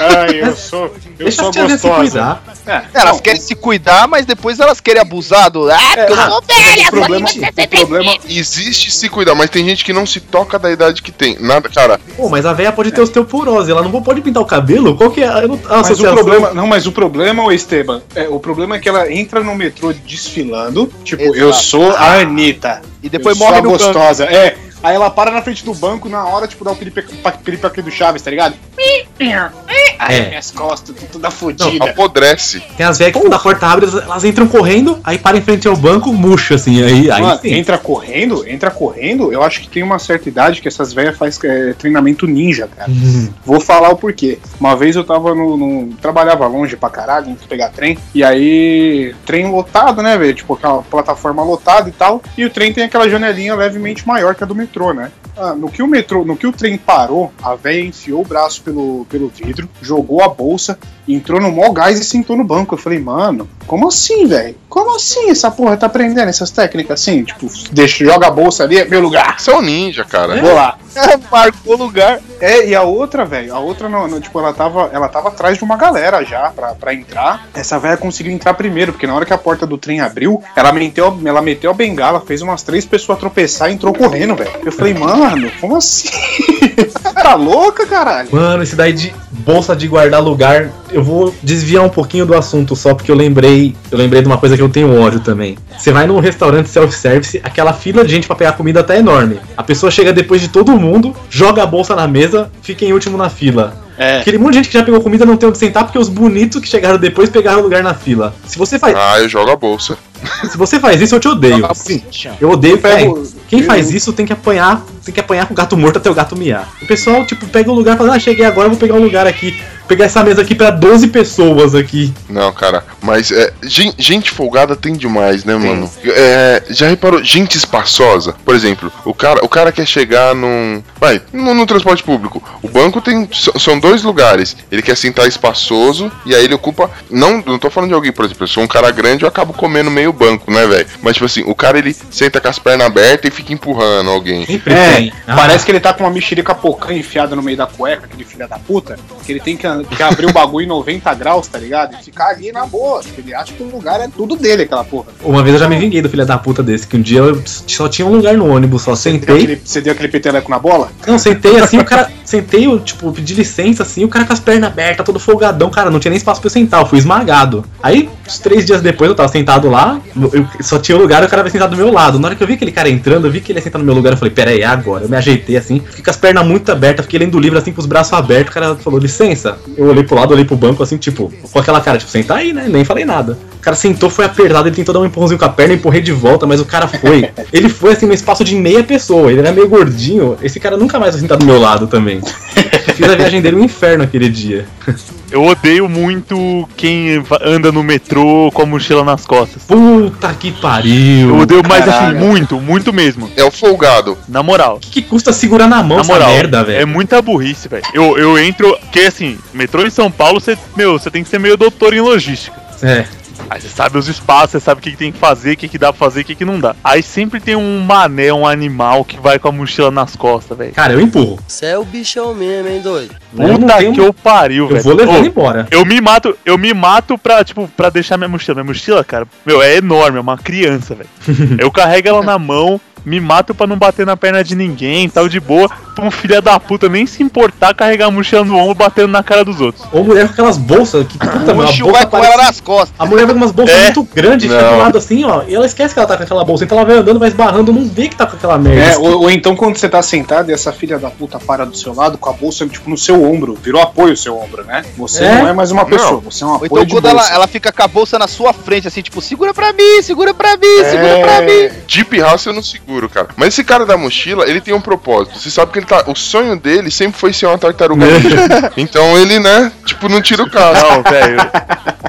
Ai, eu sou. Eu *laughs* Deixa sou gostosa. cuidar. É, Elas não, querem se cuidar, mas depois elas querem abusar do. Ah, porque eu sou velha, o problema, o problema existe se cuidar, mas tem gente que não se toca da idade que tem. Nada, cara. Pô, mas a velha pode ter osteoporose, ela não pode pintar o cabelo? Qual que é a, eu não- a Mas o problema, não, mas o problema, ô Esteban, é, o problema é que ela entra no metrô desfilando, tipo, Exato. eu sou a Anitta. E depois eu morre sou a gostosa. É, aí ela para na frente do banco na hora, tipo, dá o piripaque piripaque do Chaves, tá ligado? Aí É. minhas costas, tudo toda Não, fodida. apodrece. Tem as velhas que quando a porta abre, elas- entram correndo, aí para em frente ao banco, murcha assim, aí, aí Mano, sim. entra correndo, entra correndo, eu acho que tem uma certa idade que essas velhas faz é, treinamento ninja, cara. Uhum. Vou falar o porquê. Uma vez eu tava no. no- trabalhava longe pra caralho, tinha que pegar trem. E aí, trem lotado, né, velho? Tipo, aquela plataforma lotada e tal. E o trem tem aquela janelinha levemente maior que a do metrô, né? Ah, no que o metrô, no que o trem parou, a velha enfiou o braço pelo, pelo vidro, jogou a bolsa, entrou no mó gás e sentou no banco. Eu falei, mano, como assim, velho? Como assim essa porra tá aprendendo essas técnicas assim? Tipo, deixa, joga a bolsa ali, é meu lugar. Você é um ninja, cara. Vou lá. *laughs* Marcou lugar. É, e a outra, velho, a outra, não, não, tipo, ela tava, ela tava atrás de uma galera já pra, pra entrar. Essa velha conseguiu entrar primeiro, porque na hora que a porta do trem abriu, ela meteu, ela meteu a bengala, fez umas três pessoas tropeçar e entrou correndo, velho. Eu falei, mano, como assim? *laughs* tá louca, caralho? Mano, esse daí de bolsa de guardar lugar, eu vou desviar um pouquinho do assunto só porque eu lembrei, eu lembrei de uma coisa que eu tenho ódio também. Você vai num restaurante self-service, aquela fila de gente pra pegar comida tá enorme. A pessoa chega depois de todo mundo, joga a bolsa na mesa, fica em último na fila. É. Aquele monte de gente que já pegou comida não tem onde sentar porque os bonitos que chegaram depois pegaram lugar na fila. Se você faz, Ah, eu jogo a bolsa. *laughs* se você faz isso, eu te odeio. Sim, eu odeio. Eu pego- quem faz isso tem que apanhar, tem que apanhar com o gato morto até o gato miar. O pessoal, tipo, pega o lugar e fala, ah, cheguei agora, vou pegar um lugar aqui. Vou pegar essa mesa aqui pra 12 pessoas aqui. Não, cara, mas é, gen- gente folgada tem demais, né, mano? É, já reparou? Gente espaçosa. Por exemplo, o cara, o cara quer chegar num. Vai, no, no transporte público. O banco tem. São dois lugares. Ele quer sentar espaçoso e aí ele ocupa. Não, não tô falando de alguém, por exemplo, eu sou um cara grande eu acabo comendo meio banco, né, velho? Mas, tipo assim, o cara ele senta com as pernas abertas e fica empurrando alguém. É. Ah, parece que ele tá com uma mexerica pocã enfiada no meio da cueca, aquele filho da puta, que ele tem que, que abrir o bagulho em 90 graus, tá ligado? E ficar ali na boa. porque Ele acha que o lugar é tudo dele, aquela porra. Uma vez eu já me vinguei do filho da puta desse, que um dia eu só tinha um lugar no ônibus, só Deu sentei. aquele- você deu aquele peteleco na bola? Não, sentei assim, o cara. Sentei, eu, tipo, pedi licença assim, o cara com as pernas abertas, todo folgadão, cara, não tinha nem espaço pra eu sentar, eu fui esmagado. Aí, uns três dias depois, eu tava sentado lá, eu só tinha um lugar e o cara vai sentado do meu lado. Na hora que eu vi aquele cara entrando, eu vi que ele ia sentar no meu lugar, eu falei, pera aí, é agora. Eu me ajeitei assim, fiquei com as pernas muito abertas, fiquei lendo o livro assim, com os braços abertos, o cara falou, licença. Eu olhei pro lado, olhei pro banco assim, tipo, com aquela cara, tipo, senta aí, né? Nem falei nada. O cara sentou, foi apertado, ele tentou dar um empurrãozinho com a perna, empurrei de volta, mas o cara foi. Ele foi assim no espaço de meia pessoa, ele era meio gordinho. Esse cara nunca mais vai sentar do meu lado também. Fiz a viagem dele um inferno aquele dia. Eu odeio muito quem anda no metrô com a mochila nas costas. Puta que pariu. Eu odeio mais assim, muito, muito mesmo. É o folgado. Na moral. O que, que custa segurar na mão Na essa moral, merda, é velho? muita burrice, velho. Eu, eu entro, porque assim, metrô em São Paulo, você, meu, você tem que ser meio doutor em logística. É. Aí você sabe os espaços, você sabe o que, que tem que fazer, o que, que dá pra fazer e o que, que não dá. Aí sempre tem um mané, um animal que vai com a mochila nas costas, velho. Cara, eu empurro. Você é o bichão mesmo, hein, doido? Eu Puta que eu pariu, Eu velho. vou levando Ô, embora. Eu me mato, eu me mato pra, tipo, pra deixar minha mochila. Minha mochila, cara, meu, é enorme, é uma criança, velho. *laughs* eu carrego ela na mão, me mato pra não bater na perna de ninguém, tal de boa, pra um filho da puta nem se importar carregar a mochila no ombro batendo na cara dos outros. Ou mulher com aquelas bolsas que puta, meu, O a bolsa vai com ela nas costas. A mulher vai com umas bolsas É. muito grandes, fica do lado assim, ó, e ela esquece que ela tá com aquela bolsa, então ela vai andando, vai esbarrando, não vê que tá com aquela merda. É, ou, ou então quando você tá sentado e essa filha da puta para do seu lado com a bolsa tipo no seu ombro, virou apoio o seu ombro, né? Você É? não é mais uma pessoa, Não. você é um Ou apoio então de quando bolsa. ela, ela fica com a bolsa na sua frente, assim, tipo, segura pra mim, segura pra mim, segura pra mim. É... Deep House eu não seguro, cara. Mas esse cara da mochila, ele tem um propósito. Você sabe que ele tá. O sonho dele sempre foi ser uma tartaruga ninja. *laughs* então ele, né, tipo, não tira o caso. Não, velho.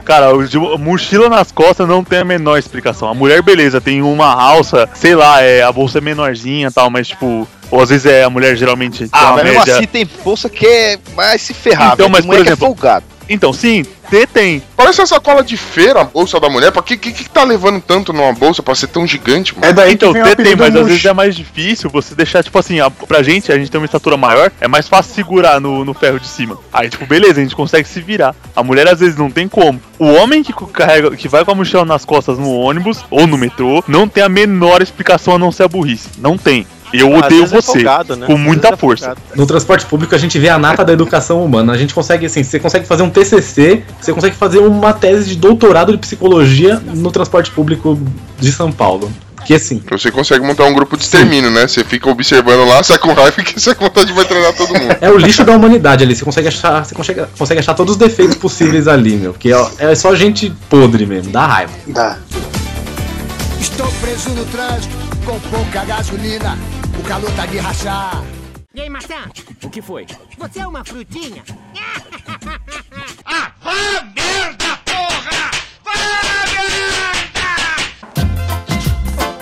Cara, o de mochila nas costas não tem a menor explicação. A mulher, beleza, tem uma alça, sei lá, é, a bolsa é menorzinha e tal, mas tipo. Ou às vezes é a mulher geralmente Ah, mas mesmo média. assim tem bolsa que é mais se ferrar. Então, mas, por que exemplo, é folgado. Então, sim, T tem. Parece uma sacola de feira, a bolsa da mulher. Pra que, que que tá levando tanto numa bolsa pra ser tão gigante, mano? É daí Então, que vem o T tem, mas às vezes é mais difícil você deixar, tipo assim, a, pra gente, a gente tem uma estatura maior, é mais fácil segurar no, no ferro de cima. Aí, tipo, beleza, a gente consegue se virar. A mulher às vezes não tem como. O homem que carrega, que vai com a mochila nas costas no ônibus ou no metrô, não tem a menor explicação a não ser a burrice. Não tem. Eu Às odeio é você. folgado, né? Com muita é força. No transporte público a gente vê a nata da educação humana. A gente consegue, assim, você consegue fazer um TCC, você consegue fazer uma tese de doutorado de psicologia no transporte público de São Paulo. Que assim, Você consegue montar um grupo de extermínio, né? Você fica observando lá, sai com raiva que você *laughs* com vontade vai treinar todo mundo. é o lixo da humanidade ali. Você consegue achar, você consegue, consegue achar todos os defeitos possíveis ali, meu. Que é, é só gente podre mesmo, dá raiva. Dá. Estou preso no trânsito, com pouca gasolina. O calor tá de rachar. E aí, maçã? O que foi? Você é uma frutinha? *laughs*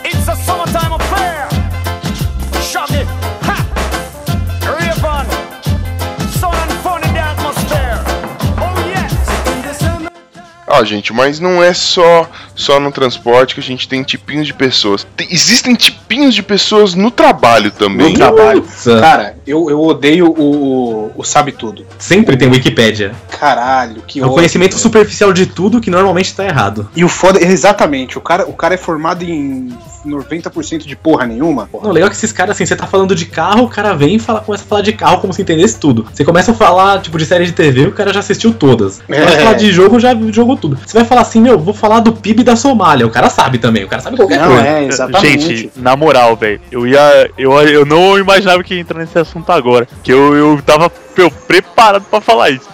It's a summertime affair. Ha, Ah, gente, mas não é só só no transporte que a gente tem tipinhos de pessoas. Tem- existem tipinhos de pessoas no trabalho também. No trabalho. Nossa. Cara, eu, eu odeio o, o Sabe Tudo. Sempre tem Wikipédia. Caralho, que É o conhecimento superficial de tudo que normalmente tá errado. E o foda, exatamente, o cara, o cara é formado em 90% de porra nenhuma. Não, legal que esses caras, assim, você tá falando de carro, o cara vem e fala, começa a falar de carro como se entendesse tudo. Você começa a falar, tipo, de série de TV, o cara já assistiu todas. Você vai É. falar de jogo, já jogou tudo. Você vai falar assim, meu, vou falar do PIB da Somália. O cara sabe também, o cara sabe qualquer Não, coisa. é, exatamente. Gente, na moral, velho, eu ia. Eu, eu não imaginava que ia entrar nesse assunto agora. Que eu, eu tava meu, preparado pra falar isso.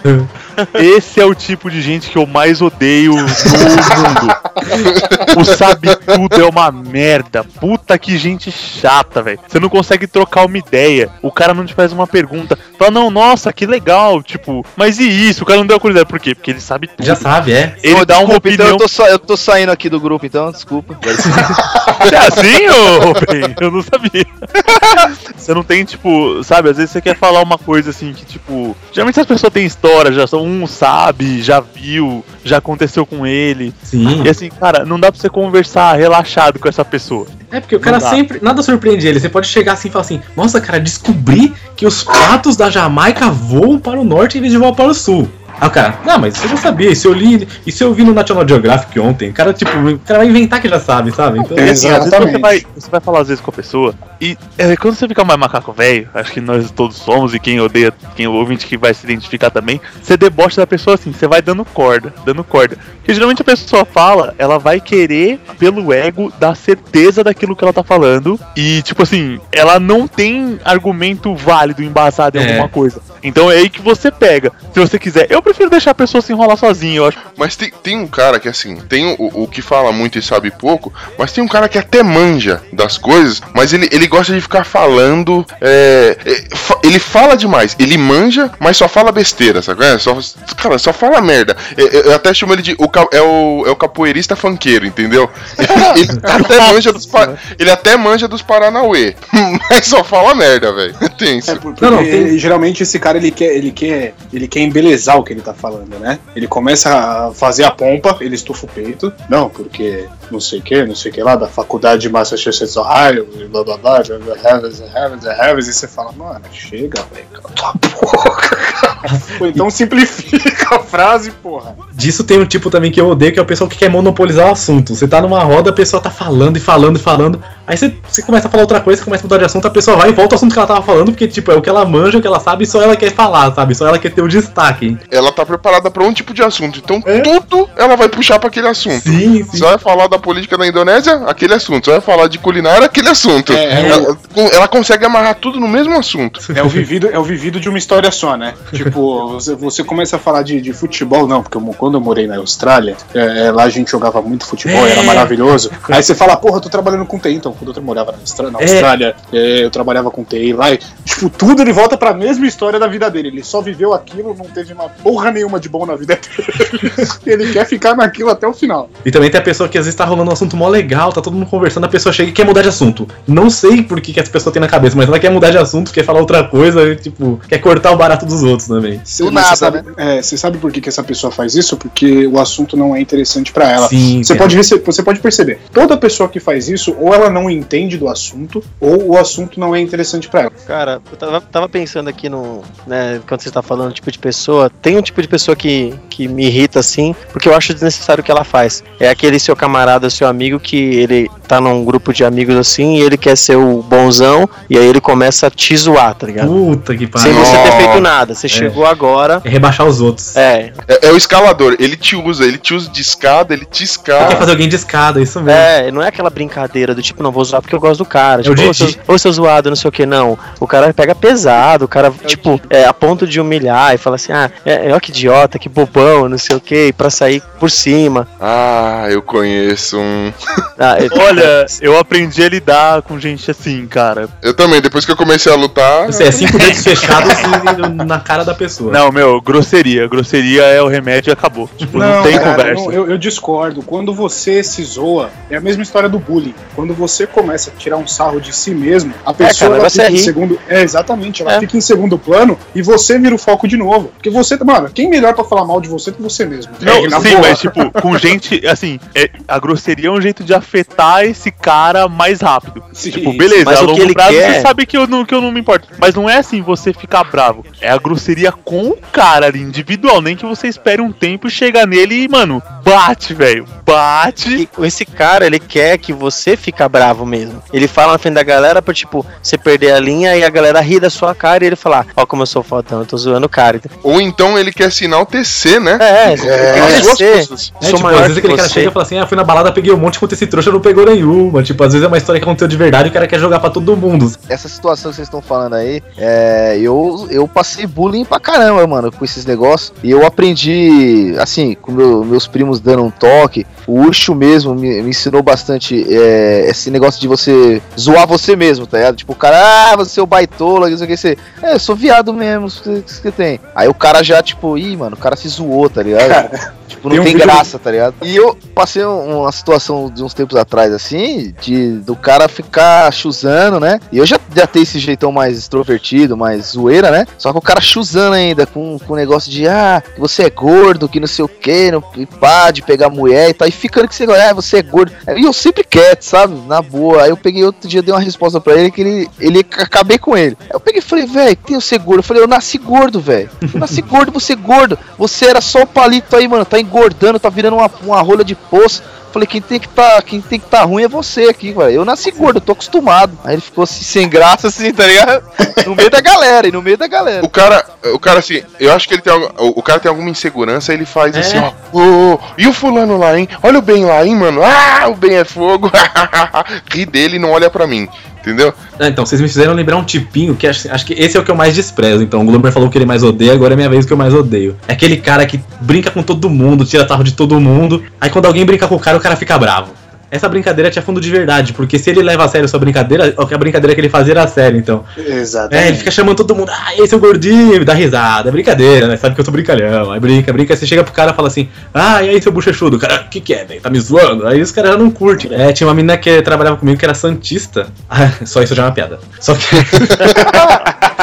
Esse é o tipo de gente que eu mais odeio no mundo. O sabe tudo é uma merda. Puta que gente chata, velho. Você não consegue trocar uma ideia. O cara não te faz uma pergunta. Fala, não, nossa, que legal. Tipo, mas e isso? O cara não deu a curiosidade. Por quê? Porque ele sabe tudo. Já sabe, é. Ele Ô, dá uma desculpa, então opinião. eu tô, sa- eu tô saindo aqui do grupo, então, desculpa. *laughs* É assim, ô? Eu não sabia. Você não tem, tipo, sabe, às vezes você quer falar uma coisa assim que, tipo. Geralmente as pessoas têm história, já são um sabe, já viu, já aconteceu com ele. Sim. E assim, cara, não dá pra você conversar relaxado com essa pessoa. É porque o cara sempre. Nada surpreende ele. Você pode chegar assim e falar assim: Nossa, cara, descobri que os patos da Jamaica voam para o norte em vez de voar para o sul. Aí o cara, não, mas eu já sabia, isso eu li, isso eu vi no National Geographic ontem. O cara, tipo, o cara vai inventar que já sabe, sabe? Então, E assim, às vezes você vai, você vai falar às vezes com a pessoa e é, quando você fica mais macaco velho, acho que nós todos somos e quem odeia, quem ouvinte que vai se identificar também, você debocha da pessoa assim, você vai dando corda, dando corda. Porque geralmente a pessoa fala, ela vai querer, pelo ego, dar certeza daquilo que ela tá falando e, tipo assim, ela não tem argumento válido, embasado em É. alguma coisa. Então é aí que você pega. Se você quiser, eu prefiro deixar a pessoa se enrolar sozinha, eu acho. Mas tem, tem um cara que assim, tem o, o que fala muito e sabe pouco, mas tem um cara que até manja das coisas, mas ele, ele gosta de ficar falando. é, é, fa- ele fala demais, ele manja, mas só fala besteira, sabe? É, só, cara, só fala merda. É, Eu, eu até chamo ele de. O, é, o, é o capoeirista funkeiro, entendeu? *laughs* Ele, ele até manja dos, ele até manja dos Paranauê, *laughs* mas só fala merda, velho. *laughs* É tenso. É, porque Não, não, tem- geralmente esse cara ele quer, ele quer, ele quer embelezar o que ele tá falando, né? Ele começa a fazer a pompa, ele estufa o peito. Não, porque não sei o que, não sei o que lá, da faculdade de Massachusetts, Ohio, e blá blá blá, blá, blá, Harvard, Harvard, Harvard, e você fala, mano, chega, velho, cala tua boca, então simplifica a frase, porra. Disso tem um tipo também que eu odeio, que é o pessoal que quer monopolizar o assunto. Você tá numa roda, a pessoa tá falando e falando e falando. Aí você, você começa a falar outra coisa, você começa a mudar de assunto, a pessoa vai e volta ao assunto que ela tava falando, porque, tipo, é o que ela manja, o que ela sabe, e só ela quer falar, sabe? Só ela quer ter o destaque. Ela tá preparada pra um tipo de assunto, então É. tudo ela vai puxar pra aquele assunto. Sim, sim. Você vai falar da política da Indonésia, aquele assunto. Você vai falar de culinária, aquele assunto. É, ela, ela consegue amarrar tudo no mesmo assunto. É o vivido, é o vivido de uma história só, né? *laughs* Tipo, você, você começa a falar de, de futebol, não, porque eu- quando eu morei na Austrália, é, é, lá a gente jogava muito futebol, É. era maravilhoso. Aí você fala, porra, eu tô trabalhando com Tenton. então, quando eu morava na Austra- na É. Austrália, é, eu trabalhava com TI lá, e, tipo, tudo ele volta pra mesma história da vida dele. Ele só viveu aquilo, não teve uma porra nenhuma de bom na vida dele. *laughs* ele quer ficar naquilo até o final. E também tem a pessoa que às vezes tá rolando um assunto mó legal, tá todo mundo conversando, a pessoa chega e quer mudar de assunto. Não sei por que, que essa pessoa tem na cabeça, mas ela quer mudar de assunto, quer falar outra coisa, tipo, quer cortar o barato dos outros também. Do nada, você sabe, é, você sabe por que, que essa pessoa faz isso? Porque o assunto não é interessante pra ela. Sim, Você tem- pode, você pode perceber, toda pessoa que faz isso, ou ela não entende do assunto, ou o assunto não é interessante pra ela. Cara, eu tava, tava pensando aqui no. Né, quando você tá falando tipo de pessoa, tem um tipo de pessoa que, que me irrita assim, porque eu acho desnecessário o que ela faz. É aquele seu camarada, seu amigo, que ele tá num grupo de amigos assim e ele quer ser o bonzão, e aí ele começa a te zoar, tá ligado? Puta que Sem pariu. você ter feito nada. Você chegou agora. É rebaixar os outros. É, É, é o escalador, ele te usa, ele te usa de escada, ele te Quer escala. fazer alguém de escada, isso mesmo. É, não é aquela brincadeira do tipo, não vou zoar porque eu gosto do cara. É o Tipo, Didi. seu, seu zoado, não sei o que, não. O cara pega pesado, o cara, tipo, é, a ponto de humilhar e fala assim, ah, é, é, ó que idiota, que bobão, não sei o que, pra sair por cima. Ah, eu conheço um. Ah, é- *laughs* Olha, eu aprendi a lidar com gente assim, cara. Eu também, depois que eu comecei a lutar. Você é cinco dedos fechados e na cara da pessoa. Não, meu, grosseria. Grosseria é o remédio e acabou. Tipo, não, tem cara, conversa. não, eu, eu discordo. Quando você se zoa, é a mesma história do bullying. Quando você começa a tirar um sarro de si mesmo, a pessoa cara, ela você fica em segundo. É, exatamente, ela É. fica em segundo plano e você vira o foco de novo. Porque você, mano, quem melhor pra falar mal de você que você mesmo? Não, É, sim, boa. mas tipo, com gente, assim, é- a grosseria é um jeito de afetar esse cara mais rápido. Sim, Tipo, beleza, Mas a o que longo ele prazo quer- você sabe que eu, não, que eu não me importo. Mas não é assim você ficar bravo. É a grosseria com o cara ali, individual. Nem que você espere um tempo e chega nele e, mano, bate, velho. Bate. E esse cara, ele quer que você fica bravo mesmo. Ele fala na frente da galera pra, tipo, você perder a linha e a galera ri da sua cara e ele falar, ó como eu sou fodão, eu tô zoando o cara. Ou então ele quer se enaltecer, né? É, as duas coisas. É, Sou tipo, maior às vezes que aquele cara chega e fala assim, ah, fui na balada, peguei um monte, enquanto esse trouxa não pegou nenhuma. Tipo, às vezes é uma história que aconteceu de verdade e o cara quer jogar pra todo mundo. Essa situação que vocês estão falando aí, é, eu, eu passei bullying pra caramba, mano, com esses negócios. E eu aprendi, assim, com meu- meus primos dando um toque. O Ucho mesmo me, me ensinou bastante é, esse negócio de você zoar você mesmo, tá ligado? Tipo, o cara, ah, você é o baitola, não sei o que você. É, eu sou viado mesmo, o que, que você tem? Aí o cara já, tipo, ih, mano, o cara se zoou, tá ligado? Cara, *laughs* Tipo, Tem não um tem vídeo- graça, tá ligado? E eu passei um- uma situação de uns tempos atrás, assim, de do cara ficar chuzando, né? E eu já, já tenho esse jeitão mais extrovertido, mais zoeira, né? Só que o cara chuzando ainda, com o negócio de, ah, você é gordo, que não sei o que, não e pá, de pegar mulher e tal. E ficando que você, ah, você é gordo. E eu sempre quieto, sabe? Na boa. Aí eu peguei outro dia, dei uma resposta pra ele que ele, ele acabei com ele. Aí eu peguei e falei, velho, tem eu ser gordo? Eu falei, eu nasci gordo, velho. Eu nasci gordo, você é gordo. Você era só o palito aí, mano. Tá engordando, tá virando uma, uma rolha de poço. Falei, quem tem que tá, quem tem que tá ruim é você aqui, velho. Eu nasci gordo, eu tô acostumado. Aí ele ficou assim, sem graça, assim, tá ligado? No meio da galera, e no meio da galera. O cara, o cara assim, eu acho que ele tem o, cara tem alguma insegurança, ele faz assim, ó, ô, e o fulano lá, hein? Olha o bem lá, hein, mano? Ah, o bem é fogo. *laughs* Ri dele e não olha pra mim, entendeu? Ah, então, vocês me fizeram lembrar um tipinho que acho, acho que esse é o que eu mais desprezo. Então, o Glomer falou que ele mais odeia, agora é minha vez que eu mais odeio. É aquele cara que brinca com todo mundo, tira sarro de todo mundo. Aí quando alguém brinca com o cara, o cara fica bravo. Essa brincadeira tinha fundo de verdade, porque se ele leva a sério a sua brincadeira, a brincadeira que ele fazia era sério, então. Exatamente. É, ele fica chamando todo mundo, ah, esse é o gordinho, dá risada, é brincadeira, né? Sabe que eu sou brincalhão. Aí brinca, brinca, você chega pro cara e fala assim, ah, e aí seu bochechudo, cara, o que que é, velho? Tá me zoando? Aí os caras já não curtem. É, tinha uma menina que trabalhava comigo que era santista. Ah, *laughs* só isso já é uma piada. Só que. *laughs*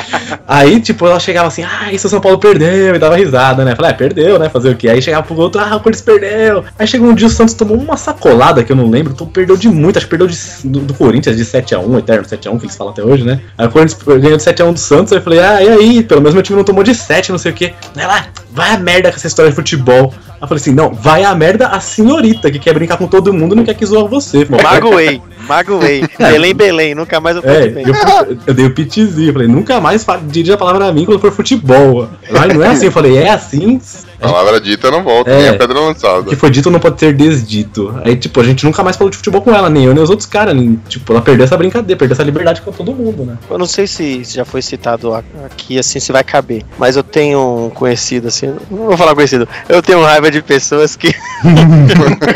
Aí, tipo, ela chegava assim, ah, isso o São Paulo perdeu, e dava risada, né? Falei, é, perdeu, né? Fazer o quê? Aí chegava pro outro, ah, o Corinthians perdeu. Aí chegou um dia o Santos tomou uma sacolada que eu não lembro, então perdeu de muito, acho que perdeu de, do, do Corinthians de 7x1, eterno 7x1, que eles falam até hoje, né? Aí o Corinthians ganhou de 7x1 do Santos, aí eu falei, ah, e aí? Pelo menos meu time não tomou de 7, não sei o quê. Aí lá, vai a merda com essa história de futebol. Eu falei assim, não, vai a merda a senhorita que quer brincar com todo mundo e não quer que zoar você. Falei, Magoei, magoei. *laughs* Belém, Belém, nunca mais eu é, falo bem. eu, eu dei o pitizinho, falei, nunca mais dirija a palavra a mim quando for futebol. Aí não é assim, eu falei, é assim, Palavra dita não volta, É. nem a pedra O lançada. que foi dito não pode ser desdito. Aí, tipo, a gente nunca mais falou de futebol com ela, nem eu nem os outros caras. Tipo, ela perdeu essa brincadeira, perdeu essa liberdade com todo mundo, né? Eu não sei se já foi citado aqui, assim, se vai caber. Mas eu tenho um conhecido, assim. Não vou falar conhecido. Eu tenho raiva de pessoas que. *laughs*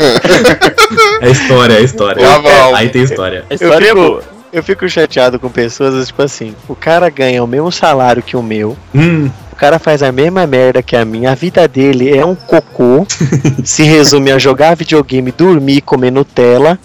É história, é história. Caval. Aí tem história. Eu fico, eu fico chateado com pessoas, tipo assim, o cara ganha o mesmo salário que o meu. Hum, O cara faz a mesma merda que a minha. A vida dele é um cocô. *laughs* se resume a jogar videogame, dormir, comer Nutella. *laughs*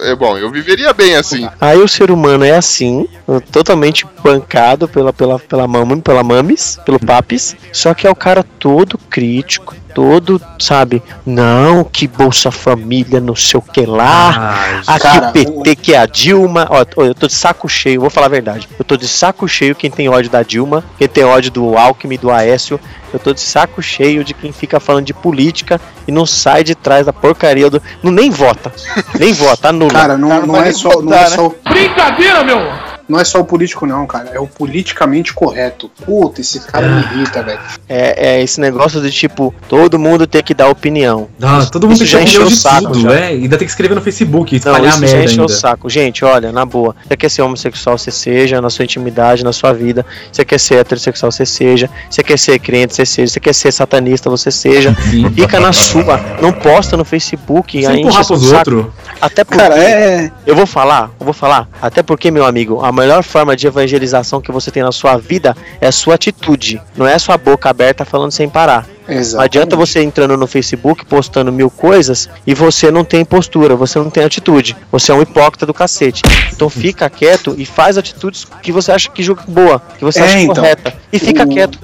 É bom, eu viveria bem assim. Aí o ser humano é assim, totalmente bancado pela, pela, pela, mam, pela mames, pelo papis. Só que é o cara todo crítico, todo, sabe? Não, que Bolsa Família, não sei o que lá. Ai, Aqui Cara, o PT, que é a Dilma. Ó, eu tô de saco cheio, vou falar a verdade. Eu tô de saco cheio quem tem ódio da Dilma, quem tem ódio do Alckmin, do Aécio. Eu tô de saco cheio de quem fica falando de política e não sai de trás da porcaria do. Não, nem vota. Nem vota, anula. Cara, não, Cara, não não é só. Não votar, é né? só, Brincadeira, meu! Não é só o político, não, cara. É o politicamente correto. Puta, esse cara me irrita, velho. É, é esse negócio de tipo, todo mundo tem que dar opinião. Ah, todo mundo Isso tem que já encheu opinião o de saco tudo, já. é. Ainda tem que escrever no Facebook, Não, espalhar a isso já merda encheu o saco. Gente, olha, na boa. Você quer ser homossexual, você seja, na sua intimidade, na sua vida. Você quer ser heterossexual, você seja. Você quer ser crente, você seja. Você quer ser satanista, você seja. Sim. *laughs* Fica na sua. Não posta no Facebook. Sem empurrar enche o pros saco. outros. Até porque, Cara, é. eu vou falar, eu vou falar. Até porque, meu amigo, a melhor forma de evangelização que você tem na sua vida é a sua atitude. Não é sua boca aberta falando sem parar. Exato. Não adianta você entrando no Facebook postando mil coisas e você não tem postura, você não tem atitude. Você é um hipócrita do cacete. Então fica quieto e faz atitudes que você acha que julga boa, que você É, acha então. correta. E fica O- quieto.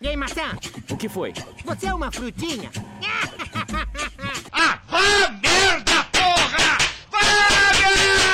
E aí, Martã? O que foi? Você é uma frutinha? *laughs* Ah, vá merda, porra! Vá merda!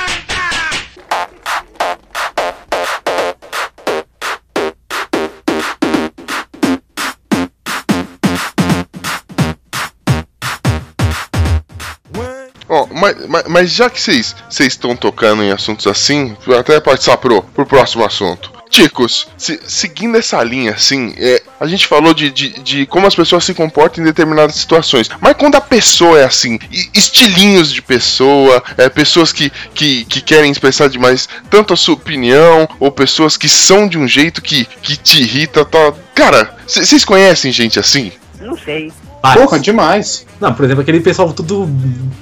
Ó, mas, mas, mas já que vocês estão tocando em assuntos assim, até passar pro, pro próximo assunto. Ticos, se- seguindo essa linha, assim, é, a gente falou de, de, de como as pessoas se comportam em determinadas situações. Mas quando a pessoa é assim, estilinhos de pessoa, é, pessoas que, que, que querem expressar demais tanto a sua opinião, ou pessoas que são de um jeito que, que te irrita, tá. Cara, vocês conhecem gente assim? Não sei. Vários. Porra, demais. Não, por exemplo, aquele pessoal tudo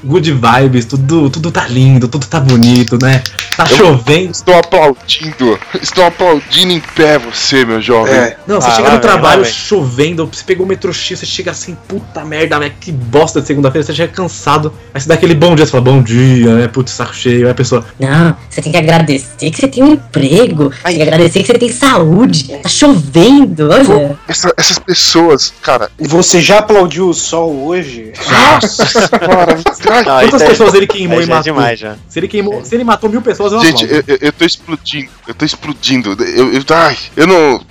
good vibes, tudo, tudo tá lindo, tudo tá bonito, né? Tá Eu- chovendo. Estou aplaudindo, estou aplaudindo em pé você, meu jovem. É. Não, você Ah, chega lá no trabalho lá chovendo, você pegou o metrô X, você chega assim, puta merda, velho, que bosta de segunda-feira, você chega cansado. Aí você dá aquele bom dia, você fala, bom dia, né? Putz, saco cheio. Aí a pessoa, Não, você tem que agradecer que você tem um emprego. Tem que agradecer que você tem saúde. Tá chovendo, olha. Essa- essas pessoas, cara, Você já aplaudiu o sol hoje? nossa *laughs* Não, quantas aí- pessoas ele queimou aí e é matou? demais já. Se ele queimou, se ele matou mil pessoas, gente, eu, eu, eu tô explodindo, eu tô explodindo. Eu, eu, ai, eu não.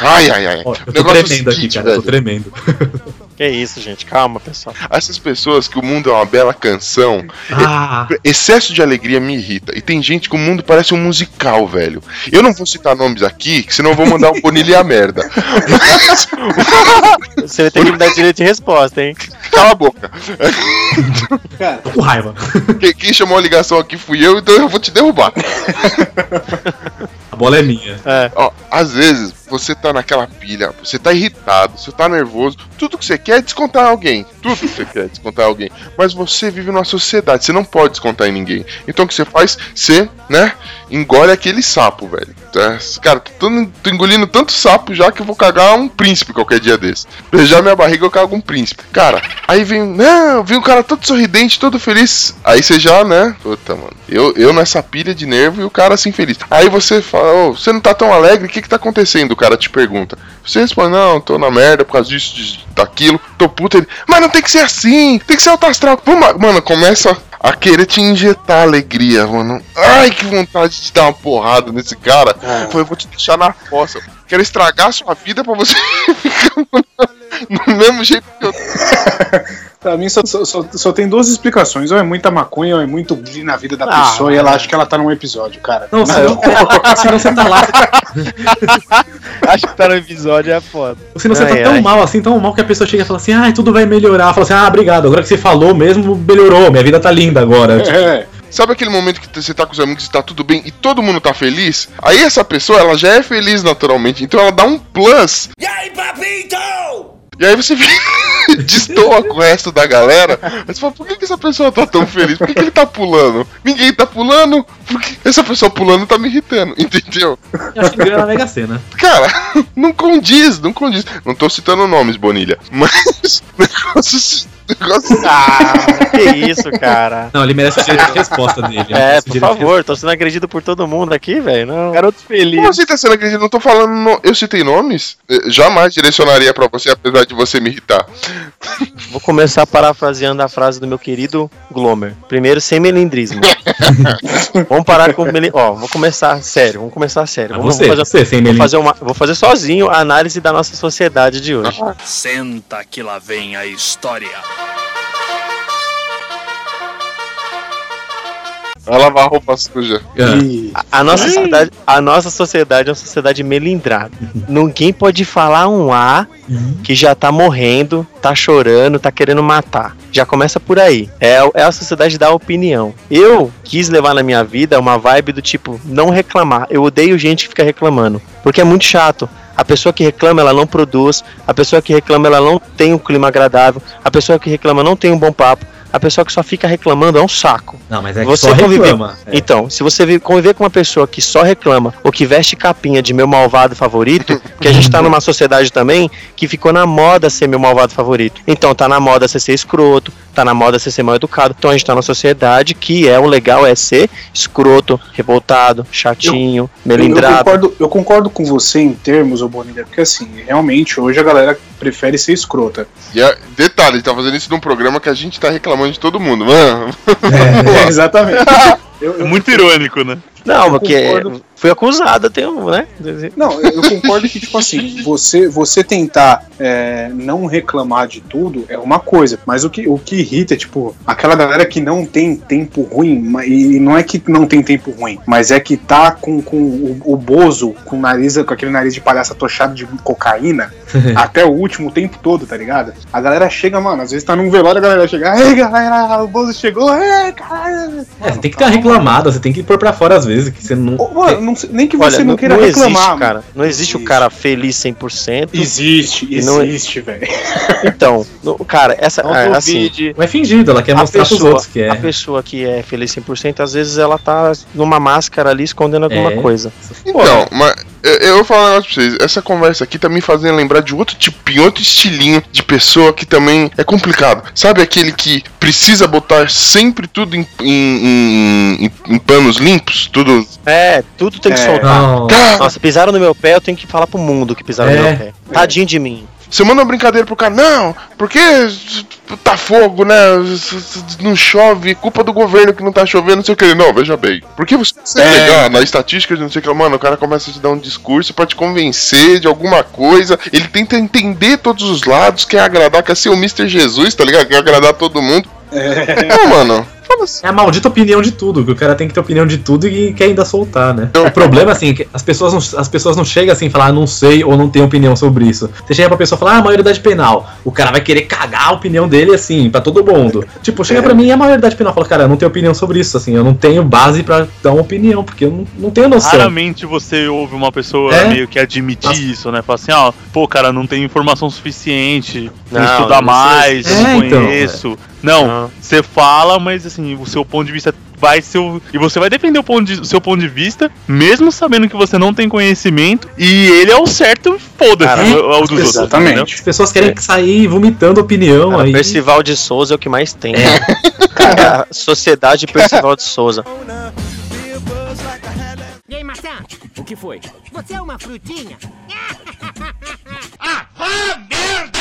Ai, ai, ai. Ó, eu tô é tremendo aqui, seguinte, cara, eu tô velho. tremendo. *laughs* Que isso, gente. Calma, pessoal. Essas pessoas que o mundo é uma bela canção, Ah, excesso de alegria me irrita. E tem gente que o mundo parece um musical, velho. Eu não vou citar nomes aqui, que senão eu vou mandar o Bonilha a merda. Mas, *laughs* Você vai ter que me dar direito de resposta, hein? cala a boca. Cara, tô com raiva. Quem, quem chamou a ligação aqui fui eu, então eu vou te derrubar. A bola é minha. É. Ó, às vezes você tá naquela pilha, você tá irritado, você tá nervoso, tudo que você quer é descontar alguém. Tudo que você quer é descontar alguém. Mas você vive numa sociedade, você não pode descontar em ninguém. Então o que você faz? Você, né, engole aquele sapo, velho. Tá? Cara, tô, tô engolindo tanto sapo já que eu vou cagar um príncipe qualquer dia desse. Beijar minha barriga eu cago um príncipe. Cara, aí vem, não, vem um cara todo sorridente, todo feliz. Aí você já, né, puta, mano. Eu, eu nessa pilha de nervo e o cara assim feliz. Aí você fala, ô, você não tá tão alegre, o que que tá acontecendo? O cara te pergunta. Você responde, não, tô na merda por causa disso, disso, daquilo, tô puta. Ele, mas não tem que ser assim, tem que ser alto astral. Vamos, mano, começa a querer te injetar alegria, mano. Ai, que vontade de dar uma porrada nesse cara. Foi, eu vou te deixar na fossa. Quero estragar a sua vida pra você *laughs* ficar no mesmo jeito que eu *laughs* Pra mim só, só, só, só tem duas explicações. Ou é muita maconha ou é muito na vida da Ah, pessoa e ela acha que ela tá num episódio, cara. Não, se não senão você tá lá. *laughs* Acho que tá no episódio é foda. Senão você Ai, tá tão ai. mal assim, tão mal que a pessoa chega e fala assim, ah, tudo vai melhorar. Fala assim, ah, obrigado, agora que você falou mesmo, melhorou, minha vida tá linda agora. Tipo, É. Sabe aquele momento que você tá com os amigos e tá tudo bem e todo mundo tá feliz? Aí essa pessoa, ela já é feliz naturalmente, então ela dá um plus. E aí, papito? E aí você *laughs* destoa com o resto da galera. Mas você fala, por que, que essa pessoa tá tão feliz? Por que, que ele tá pulando? Ninguém tá pulando? Porque essa pessoa pulando tá me irritando, *laughs* entendeu? Eu acho que ganha na Mega Sena. Cara, *laughs* não condiz, não condiz. Não tô citando nomes, Bonilha. Mas Ah, que isso, cara. Não, ele merece de resposta dele. ele É, por favor, tô sendo agredido por todo mundo aqui, velho. Não. Garoto feliz. Como você tá sendo acreditado? Não tô falando. no- Eu citei nomes? Eh, Jamais direcionaria pra você, apesar de você me irritar. *laughs* Vou começar parafraseando a frase do meu querido Glomer. Primeiro, sem melindrismo. *laughs* vamos parar com melindrismo. Ó, vou começar sério, vamos começar sério. Ah, Vamos, você, fazer, você, sem vou fazer uma, vou fazer sozinho a análise da nossa sociedade de hoje. Senta que lá vem a história. Vai lavar roupa suja. Ah, A, a nossa sociedade, a nossa sociedade é uma sociedade melindrada. Ninguém pode falar um A que já tá morrendo, tá chorando, tá querendo matar. Já começa por aí. É, é a sociedade da opinião. Eu quis levar na minha vida uma vibe do tipo, não reclamar. Eu odeio gente que fica reclamando. Porque é muito chato. A pessoa que reclama, ela não produz. A pessoa que reclama, ela não tem um clima agradável. A pessoa que reclama não tem um bom papo. A pessoa que só fica reclamando é um saco. Não, mas é que Você só conviver- reclama. É. Então, se você vi- conviver com uma pessoa que só reclama ou que veste capinha de meu malvado favorito, *laughs* porque a gente tá numa sociedade também que ficou na moda ser meu malvado favorito. Então, tá na moda você ser escroto, tá na moda você ser mal educado. Então, a gente tá numa sociedade que é o legal é ser escroto, revoltado, chatinho, Eu, eu melindrado. concordo, eu concordo com você em termos, ô Bonilha, porque assim, realmente hoje a galera prefere ser escrota. E a- detalhe, tá fazendo isso num programa que a gente tá reclamando de todo mundo, mano. É, *laughs* exatamente. Eu- É eu- muito irônico, né? Não, porque concordo. Fui acusado, tenho, né? Não, eu concordo que, tipo assim, você, você tentar é, não reclamar de tudo é uma coisa, mas o que, o que irrita é, tipo, aquela galera que não tem tempo ruim, e não é que não tem tempo ruim, mas é que tá com, com o, o Bozo, com o nariz, com aquele nariz de palhaço atochado de cocaína, *laughs* até o último tempo todo, tá ligado? A galera chega, mano, às vezes tá num velório, a galera chega, ei galera, o Bozo chegou, ei, caralho. É, você tem que ter uma reclamada, você tem que pôr pra fora às vezes, que você não. Ô, Mano, não nem que Olha, você não, não, queira não reclamar. existe, cara. Não existe, o cara feliz 100%. Existe, E não- existe, velho. *laughs* Então, no- cara, essa Não é, assim. Não é fingido, ela quer a mostrar pessoa, outros que é. a pessoa que é feliz 100%, às vezes ela tá numa máscara ali escondendo alguma É. coisa. Então, mas eu, eu vou falar um negócio pra vocês. Essa conversa aqui tá me fazendo lembrar de outro tipinho, outro estilinho de pessoa que também é complicado. Sabe aquele que precisa botar sempre tudo em, em- em- em- em panos limpos? Tudo. É, tudo tem que É. soltar. Não. Nossa, pisaram no meu pé, eu tenho que falar pro mundo que pisaram no É. meu pé. Tadinho de mim. Você manda uma brincadeira pro cara, não, porque tá fogo, né? Não chove, culpa do governo que não tá chovendo, não sei o que. Não, veja bem. Porque você você É. pegar na estatística de não sei o que, mano, o cara começa a te dar um discurso pra te convencer de alguma coisa. Ele tenta entender todos os lados, quer agradar, quer ser o Mr. Jesus, tá ligado? Quer agradar todo mundo. Não, mano. É a maldita opinião de tudo, que o cara tem que ter opinião de tudo e quer ainda soltar, né? O problema, assim, é que as pessoas não, as pessoas não chegam assim e falar, ah, não sei ou não tenho opinião sobre isso. Você chega pra pessoa e fala, ah, maioridade penal. O cara vai querer cagar a opinião dele, assim, pra todo mundo. Tipo, chega pra mim e a maioridade penal fala, cara, eu não tenho opinião sobre isso, assim, eu não tenho base pra dar uma opinião, porque eu não, não tenho noção. Raramente você ouve uma pessoa É? meio que admitir isso, né? Fala assim, ó, pô, cara, não tem informação suficiente, Não, estudar não mais, É, não então, conheço. Não, Não. você fala, mas assim, o seu ponto de vista vai ser o... E você vai defender o, ponto de- o seu ponto de vista, mesmo sabendo que você não tem conhecimento, e ele é o certo, foda-se, Cara, é o dos outros. Exatamente. As pessoas querem sair vomitando opinião Cara, aí. Percival de Souza é o que mais tem. *laughs* Cara, Sociedade Percival de Souza. *laughs* E aí, maçã? O que foi? Você é uma frutinha? *laughs*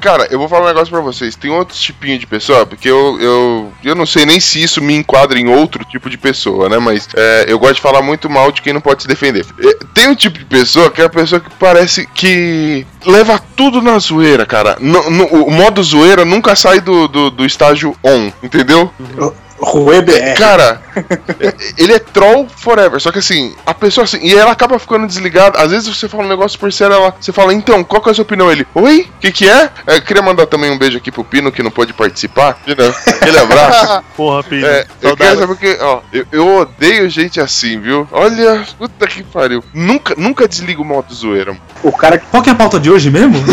Cara, eu vou falar um negócio pra vocês. Tem outros tipinhos de pessoa, porque eu, eu, eu não sei nem se isso me enquadra em outro tipo de pessoa, né? Mas é, eu gosto de falar muito mal de quem não pode se defender. É, Tem um tipo de pessoa que é a pessoa que parece que leva tudo na zoeira, cara. No- no- o modo zoeira nunca sai do, do, do estágio on, entendeu? Rue BR. Cara, *laughs* ele é troll forever. Só que assim, a pessoa assim, e ela acaba ficando desligada. Às vezes você fala um negócio por sério, ela, você fala, então, qual que é a sua opinião? Ele, oi? O que, que é? É, eu queria mandar também um beijo aqui pro Pino, que não pôde participar. Pino, aquele abraço. *laughs* Porra, Pino. É, eu quero saber porque, ó, eu, eu odeio gente assim, viu? Olha, puta que pariu. Nunca, nunca desliga o modo zoeira. mano. O cara Qual que é a pauta de hoje mesmo? *laughs*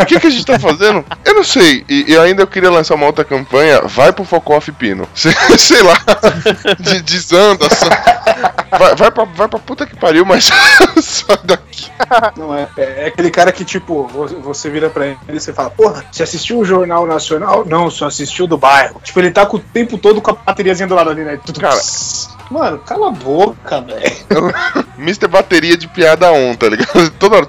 O que, que a gente tá fazendo? Eu não sei. E, e ainda eu queria lançar uma outra campanha. Vai pro Focoff Pino. *laughs* Sei, lá. De, desanda. Vai, vai, pra, vai pra puta que pariu, mas *laughs* sai daqui. Não é. É aquele cara que, tipo, vo- você vira pra ele e você fala, porra, você assistiu o Jornal Nacional? Não, só assistiu do bairro. Tipo, ele tá com o tempo todo com a bateriazinha do lado ali, né? Tudo Cara. Mano, cala a boca, velho. *laughs* Mr. Bateria de piada on, tá ligado? *laughs* Toda hora.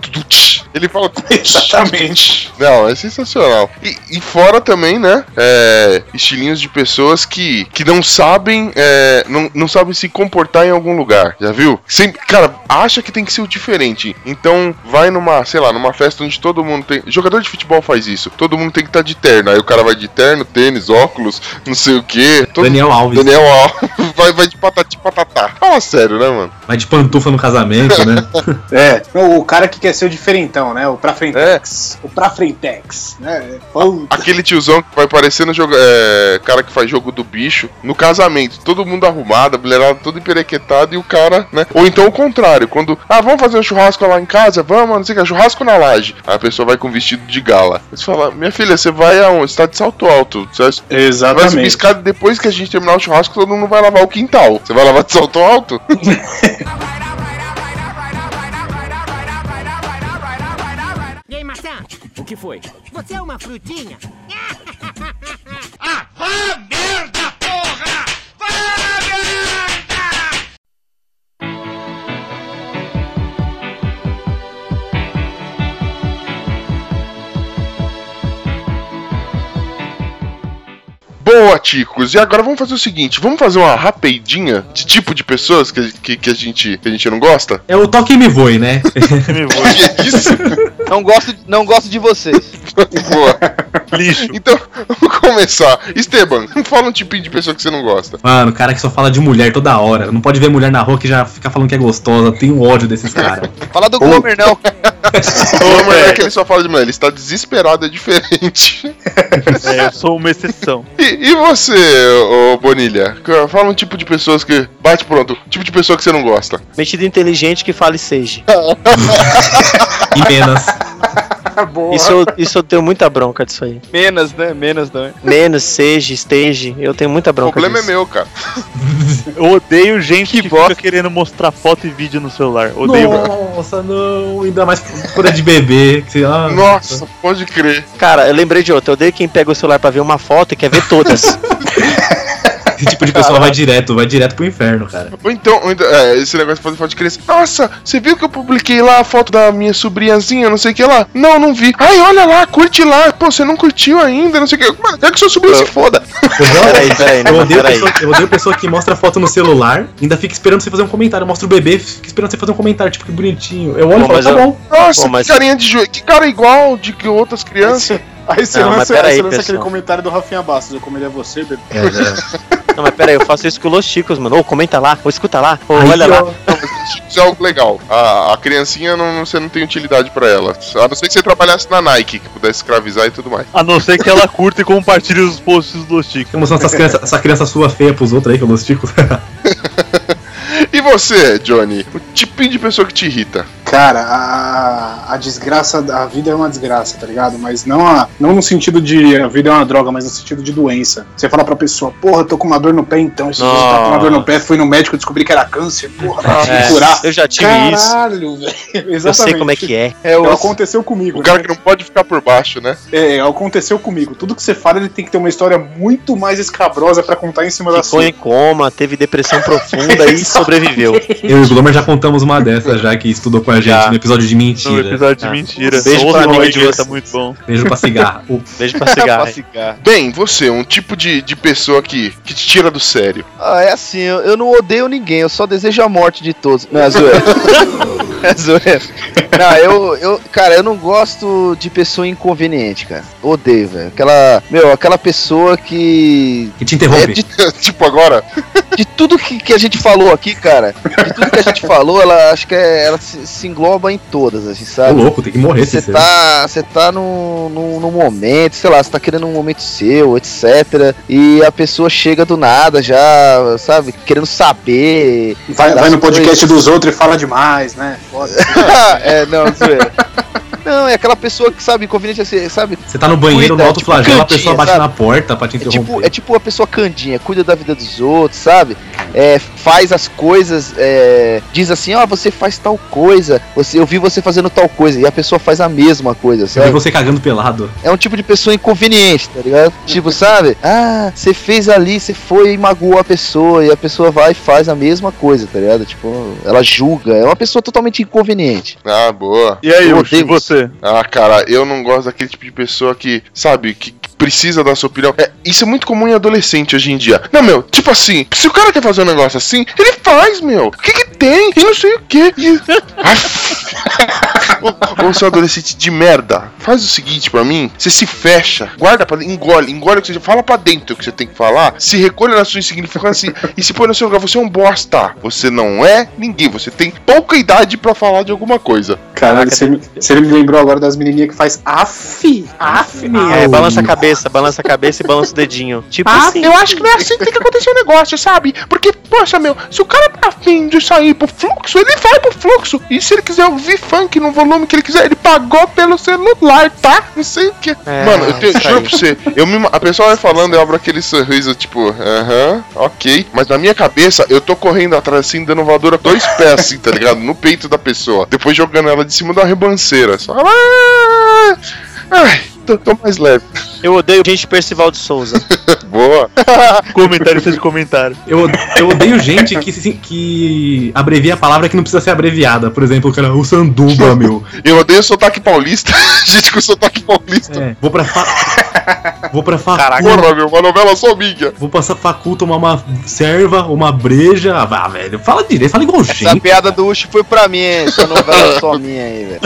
Ele fala. Exatamente. Não, é sensacional. E, e fora também, né? é, estilinhos de pessoas que, que não sabem é, não, não sabem se comportar em algum lugar. Já viu? Sempre, cara, acha que tem que ser o diferente. Então vai numa, sei lá, numa festa onde todo mundo tem. Jogador de futebol faz isso. Todo mundo tem que estar de terno. Aí o cara vai de terno, tênis, óculos, não sei o que. Daniel Alves. Daniel Alves *laughs* vai, vai de patati patatá. Fala sério, né, mano? Vai de pantufa no casamento, né? *laughs* É, o cara que quer ser o diferentão, né? O pra frentex. O pra frentex, né? Puta. Aquele tiozão que vai parecendo joga, é, cara que faz jogo do bicho no casamento, todo mundo arrumado, a mulherada toda emperequetada e o cara, né? Ou então o contrário, quando, ah, vamos fazer um churrasco lá em casa, vamos, não sei o que, churrasco na laje. Aí a pessoa vai com vestido de gala. Você fala, minha filha, você vai aonde? Você tá de salto alto. Você vai Exatamente. escada depois que a gente terminar o churrasco, todo mundo vai lavar o quintal. Você vai lavar de salto alto? *laughs* E aí? O que foi? Você é uma frutinha? *laughs* Ah, vá merda, Boa, Ticos. E agora vamos fazer o seguinte: vamos fazer uma rapidinha de tipo de pessoas que, que, que a, gente, que a gente não gosta? É o toque e me voe, né? Que *laughs* é isso? Não gosto, não gosto de vocês. Boa. *laughs* Lixo. Então, vamos começar. Esteban, fala um tipinho de pessoa que você não gosta. Mano, cara que só fala de mulher toda hora. Não pode ver mulher na rua que já fica falando que é gostosa. Tenho ódio desses caras. *laughs* Fala do Glomer, não. *laughs* Não é que ele só fala de mulher, ele está desesperado, é diferente. É, eu sou uma exceção. E, e você, ô Bonilha? Fala um tipo de pessoas que. Bate pronto. Tipo de pessoa que você não gosta. Metido inteligente que fale seja. E menos. *laughs* Boa. Isso eu, isso eu tenho muita bronca disso aí. Menos, né? Menos também. Menos, seja, esteja, eu tenho muita O bronca problema é disso. meu, cara. *laughs* Eu odeio gente que, bosta. fica querendo mostrar foto e vídeo no celular. Odeio. Nossa, não. Ainda mais cura de bebê. Que, ah, Nossa, pode crer. Cara, eu lembrei de outra. Eu odeio quem pega o celular pra ver uma foto e quer ver todas. *laughs* *laughs* Esse tipo de pessoa vai direto, vai direto pro inferno, cara. Ou então, ou então- é, esse negócio de fazer foto de criança. Nossa, você viu que eu publiquei lá a foto da minha sobrinhazinha, não sei o que lá? Não, não vi. Ai, olha lá, curte lá. Pô, você não curtiu ainda, não sei o que. Mano, quer que seu sobrinho se foda. *laughs* peraí, peraí, Eu odeio, peraí. pessoa, eu odeio pessoa que mostra foto no celular, ainda fica esperando você fazer um comentário. Mostra o bebê, fica esperando você fazer um comentário, tipo, que bonitinho. Eu olho e falo, tá eu- bom. Nossa, Pô, mas- que carinha de joelho. Que cara igual de que outras crianças. Aí você Não, lança, aí você lança aquele comentário do Rafinha Bastos. Eu como ele é você, bebê. *laughs* Não, mas peraí, eu faço isso com os chicos, mano. Ô, comenta lá, ou escuta lá, ou Aí, olha lá. Isso é algo legal. A, a criancinha, não, você não tem utilidade pra ela. A não ser que você trabalhasse na Nike, que pudesse escravizar e tudo mais. A não ser que ela curta e compartilhe os posts do Chico. Fica mostrando essas crianças, essa criança sua feia pros outros aí, pelos ticos. E *laughs* você, Johnny? O tipinho de pessoa que te irrita? Cara, a, a desgraça, a vida é uma desgraça, tá ligado? Mas não, a, não no sentido de a vida é uma droga, mas no sentido de doença. Você fala pra pessoa, porra, tô com uma dor no pé então, esses dias eu tava com uma dor no pé, fui no médico, descobri que era câncer, porra, tive É, que curar. eu já tive isso. Caralho, velho. Exatamente. Eu sei como é que é. É, o... Aconteceu comigo. O cara né? que não pode ficar por baixo, né? É, aconteceu comigo. Tudo que você fala, ele tem que ter uma história muito mais escabrosa pra contar em cima da Ficou sua. em coma, teve depressão profunda e *laughs* sobreviveu. Viveu. *laughs* Eu e o Glomer já contamos uma dessas, já que estudou com a gente Já. no episódio de No mentira. episódio de Ah. mentira. Beijo pra o amiga Miguel, de vocês. tá muito bom. Beijo pra cigarro. *laughs* Beijo pra cigarro. Pra cigarro. Bem, você, um tipo de, de pessoa que, que te tira do sério. Ah, é assim, eu, eu não odeio ninguém, eu só desejo a morte de todos. Não, é zoeira. *laughs* é zoeira. Não, eu, eu, cara, eu não gosto de pessoa inconveniente, cara. Odeio, velho. Aquela, meu, aquela pessoa que. Que te É interrompe. de, *laughs* tipo agora. de tudo que, que a gente falou aqui, cara. De tudo que a gente falou, ela acho que é- ela se, se engloba em todas, assim, sabe? louco, tem que morrer Você tá, você tá num, num, num momento, sei lá, você tá querendo um momento seu, etc. E a pessoa chega do nada já, sabe, querendo saber. Vai, vai no coisas. podcast dos outros e fala demais, né? Foda. *laughs* é, não, zoeira. Não, é aquela pessoa que sabe, inconveniente assim, sabe? Você tá no banheiro, Cuida, no alto tipo, flagelo, a pessoa bate sabe? na porta pra te É tipo, interromper. é tipo a pessoa candinha, cuida da vida dos outros, sabe? É, faz as coisas, é, diz assim, ó, você faz tal coisa, você, eu vi você fazendo tal coisa, e a pessoa faz a mesma coisa, Eu vi sabe? você cagando pelado. É um tipo de pessoa inconveniente, tá ligado? *laughs* Tipo, sabe? Ah, você fez ali, você foi e magoou a pessoa, e a pessoa vai e faz a mesma coisa, tá ligado? Tipo, ela julga, é uma pessoa totalmente inconveniente. Ah, boa. E aí, Eu odeio você? Ah, cara, eu não gosto daquele tipo de pessoa que, sabe, que precisa da sua opinião. É, isso é muito comum em adolescente hoje em dia. Não, meu, tipo assim, se o cara quer fazer um negócio assim, ele faz, meu. O que que tem? E não sei o que. *laughs* *laughs* Ô, seu adolescente de merda, faz o seguinte pra mim, você se fecha, guarda pra engole, engole o que você fala pra dentro o que você tem que falar, se recolhe na sua insignificância e se põe no seu lugar, você é um bosta. Você não é ninguém, você tem pouca idade pra falar de alguma coisa. Caralho, você, me- você me lembrou agora das menininhas que faz af, af, meu. É, balança a cabeça, balança a cabeça e balança o dedinho. Tipo Ah, assim. eu acho que não é assim que tem que acontecer o negócio, sabe? Porque, poxa, meu, se o cara tá afim de sair pro fluxo, ele vai pro fluxo. E se ele quiser ouvir funk no volume que ele quiser, ele pagou pelo celular, tá? Não sei o que. É, Mano, eu tenho, isso juro pra você, eu me, a pessoa vai falando, eu abro aquele sorriso, tipo, aham, ok. Mas na minha cabeça, eu tô correndo atrás, assim, dando voadora dois pés, assim, tá ligado? No peito da pessoa. Depois jogando ela de cima da rebanceira. Só. Ai, tô, tô mais leve. Eu odeio gente Percival de Souza. *laughs* Boa. Comentário de comentário. Eu, eu odeio gente que, que abrevia a palavra que não precisa ser abreviada. Por exemplo, o cara, o sanduba, *laughs* meu. Eu odeio sotaque paulista. *laughs* Gente com sotaque paulista. É, vou pra fa... Vou pra facu. Porra, meu, uma novela só minha. Vou passar facu tomar uma serva, uma breja. Ah, vá, velho. Fala direito, fala igual Essa gente. piada do Uchi foi pra mim, hein? essa novela é só minha aí, velho.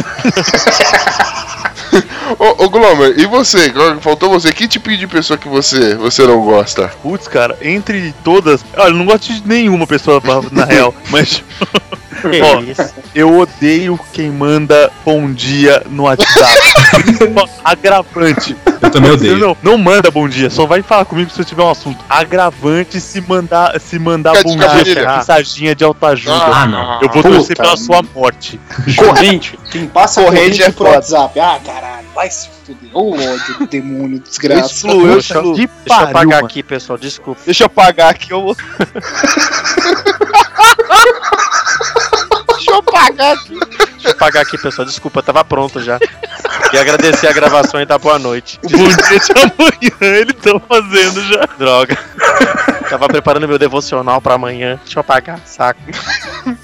*laughs* Ô, ô Glomer, e você? Faltou você. Que tipo de pessoa que você, você não gosta? Putz, cara, entre todas. Olha, eu não gosto de nenhuma pessoa, na real, *laughs* mas. Isso? eu odeio quem manda bom dia no WhatsApp. Agravante. Eu também odeio. Não, não manda bom dia, só vai falar comigo se você tiver um assunto. Agravante se mandar, se mandar bom dia, mensaginha de autoajuda. Ah, não. eu vou puta torcer pela sua morte. Corrente. Quem passa Corrente corrente, é foda. WhatsApp. Ah, caralho, vai se fuder. Ô ódio, demônio, *laughs* desgraça. Eu Deixa, deixa eu pariu, apagar mano. aqui, pessoal. Desculpa. Deixa eu apagar aqui, eu vou. *laughs* Deixa eu apagar aqui. Deixa eu apagar aqui, pessoal. Desculpa, tava pronto já. E agradecer a gravação e dar boa noite. Bom dia de amanhã eles estão fazendo já. Droga. Tava preparando meu devocional pra amanhã. Deixa eu apagar, saco.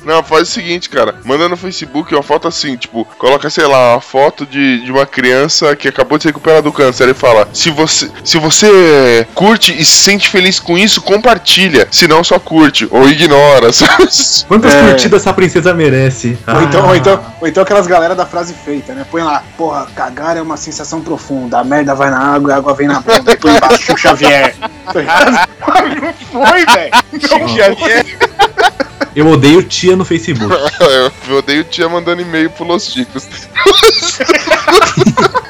Não, faz o seguinte, cara. Manda no Facebook uma foto assim, tipo, coloca, sei lá, uma foto de, de uma criança que acabou de se recuperar do câncer. E fala: se você, se você curte e se sente feliz com isso, compartilha. Se não, só curte. Ou ignora, sabe? *laughs* Quantas É. curtidas essa princesa merece? Ou então, Ah. ou, então, ou então aquelas galera da frase feita, né? Põe lá, porra, cagar é uma sensação profunda, a merda vai na água e a água vem na bunda. E põe embaixo, Xavier. *laughs* Tá? Não *laughs* foi, velho. Não Xavier. *laughs* Eu odeio tia no Facebook. *laughs* Eu odeio tia mandando e-mail pro Los Chicos. *laughs*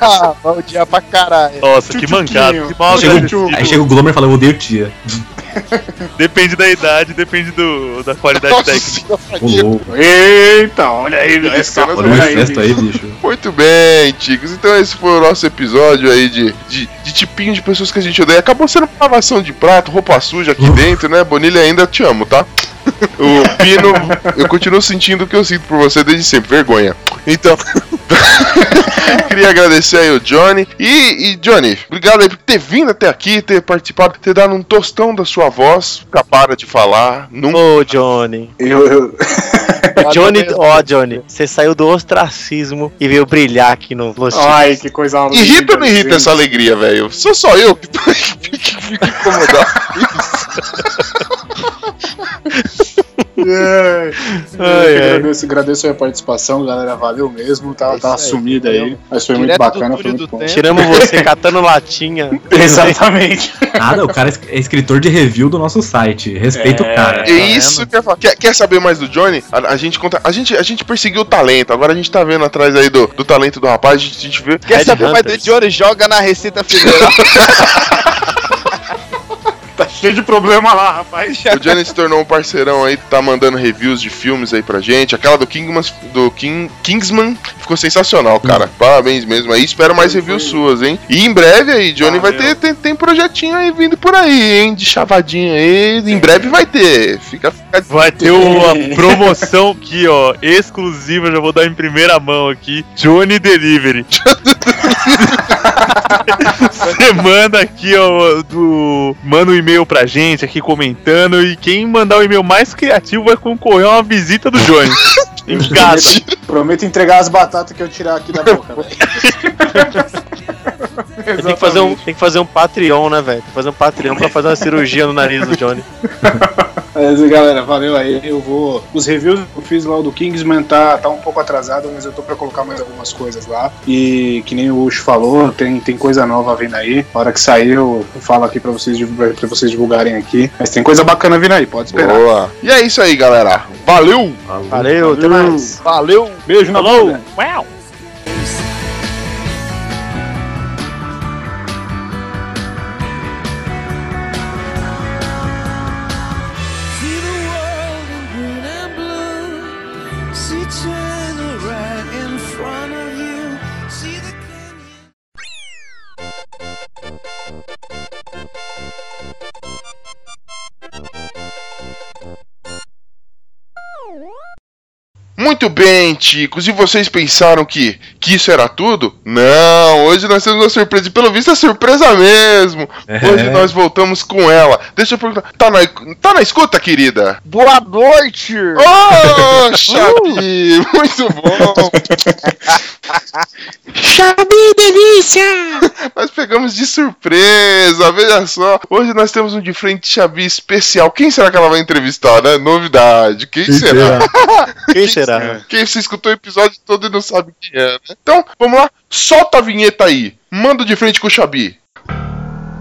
Ah, vai odiar pra caralho. Nossa, que mancado, que mal Aí chega, aí chega o Glomer e fala, eu odeio tia. Depende da idade, depende do, da qualidade Nossa técnica. louco. Eita, olha aí, Esse essa cara Olha o aí, bicho. aí, bicho. Muito bem, chicos. Então esse foi o nosso episódio aí de, de, de tipinho de pessoas que a gente odeia. Acabou sendo uma lavação de prato, roupa suja aqui dentro, né? Bonilha, ainda te amo, tá? O Pino, eu continuo sentindo o que eu sinto por você desde sempre, vergonha. Então, *laughs* Queria agradecer aí o Johnny. E, e, Johnny, obrigado aí por ter vindo até aqui, ter participado, ter dado um tostão da sua voz. Nunca para de falar. Nunca. Ô, Johnny. Eu, eu- *laughs* Johnny, ó, Johnny, você saiu do ostracismo e veio brilhar aqui no Los Ai, que coisa linda, Irrita ou não irrita gente. essa alegria, velho? Sou só eu que tô- *laughs* que fico incomodado. É. Ai, ai. agradeço, agradeço a participação, galera. Valeu mesmo. Tava, tava isso aí, sumida aí. Mas foi Direto muito bacana, foi muito bom. Tiramos você *laughs* catando latinha. *laughs* Exatamente. Nada, o cara é escritor de review do nosso site. Respeita o cara. É isso que eu falo. Quer, quer saber mais do Johnny? A, a gente conta. A gente, a gente perseguiu o talento. Agora a gente tá vendo atrás aí do, do talento do rapaz. A gente, a gente vê. Quer saber mais do Johnny? Joga na Receita Federal. *laughs* Cheio de problema lá, rapaz. O Johnny se tornou um parceirão aí, tá mandando reviews de filmes aí pra gente. Aquela do Kingman, do King, Kingsman ficou sensacional, cara. Parabéns mesmo aí. Espero mais reviews suas, hein? E em breve aí, Johnny vai ter tem, tem projetinho aí vindo por aí, hein? De chavadinho aí. Em breve vai ter. Fica, fica Vai ter uma *laughs* promoção aqui, ó, exclusiva, já vou dar em primeira mão aqui. Johnny Delivery. *laughs* Você manda aqui, ó, do. Manda um e-mail pra gente aqui comentando. E quem mandar o e-mail mais criativo vai concorrer a uma visita do Johnny. em casa. Prometo, prometo entregar as batatas que eu tirar aqui da boca, velho. *laughs* Tem que, fazer um, tem que fazer um Patreon, né, velho? Tem que fazer um Patreon pra fazer uma cirurgia no nariz do Johnny. Mas, galera, valeu aí. Eu vou. Os reviews que eu fiz lá do Kingsman tá, tá um pouco atrasado, mas eu tô pra colocar mais algumas coisas lá. E que nem o Ucho falou, tem, tem coisa nova vindo aí. A hora que sair, eu falo aqui pra vocês, pra vocês divulgarem aqui. Mas tem coisa bacana vindo aí, pode esperar. Boa. E é isso aí, galera. Valeu! Valeu, até mais. Valeu. Beijo na bunda. Uau! Muito bem, ticos. E vocês pensaram que, que isso era tudo? Não, hoje nós temos uma surpresa. E pelo visto é surpresa mesmo. Hoje nós voltamos com ela. Deixa eu perguntar. Tá na, tá na escuta, querida? Boa noite! Oh, Xabi! Muito bom! *laughs* Xabi, delícia! Nós pegamos de surpresa, veja só. Hoje nós temos um de frente Xabi especial. Quem será que ela vai entrevistar, né? Novidade. Quem, será? *laughs* Quem será? Quem se escutou o episódio todo e não sabe quem é, né? Então, vamos lá. Solta a vinheta aí. Manda de frente com o Xabi.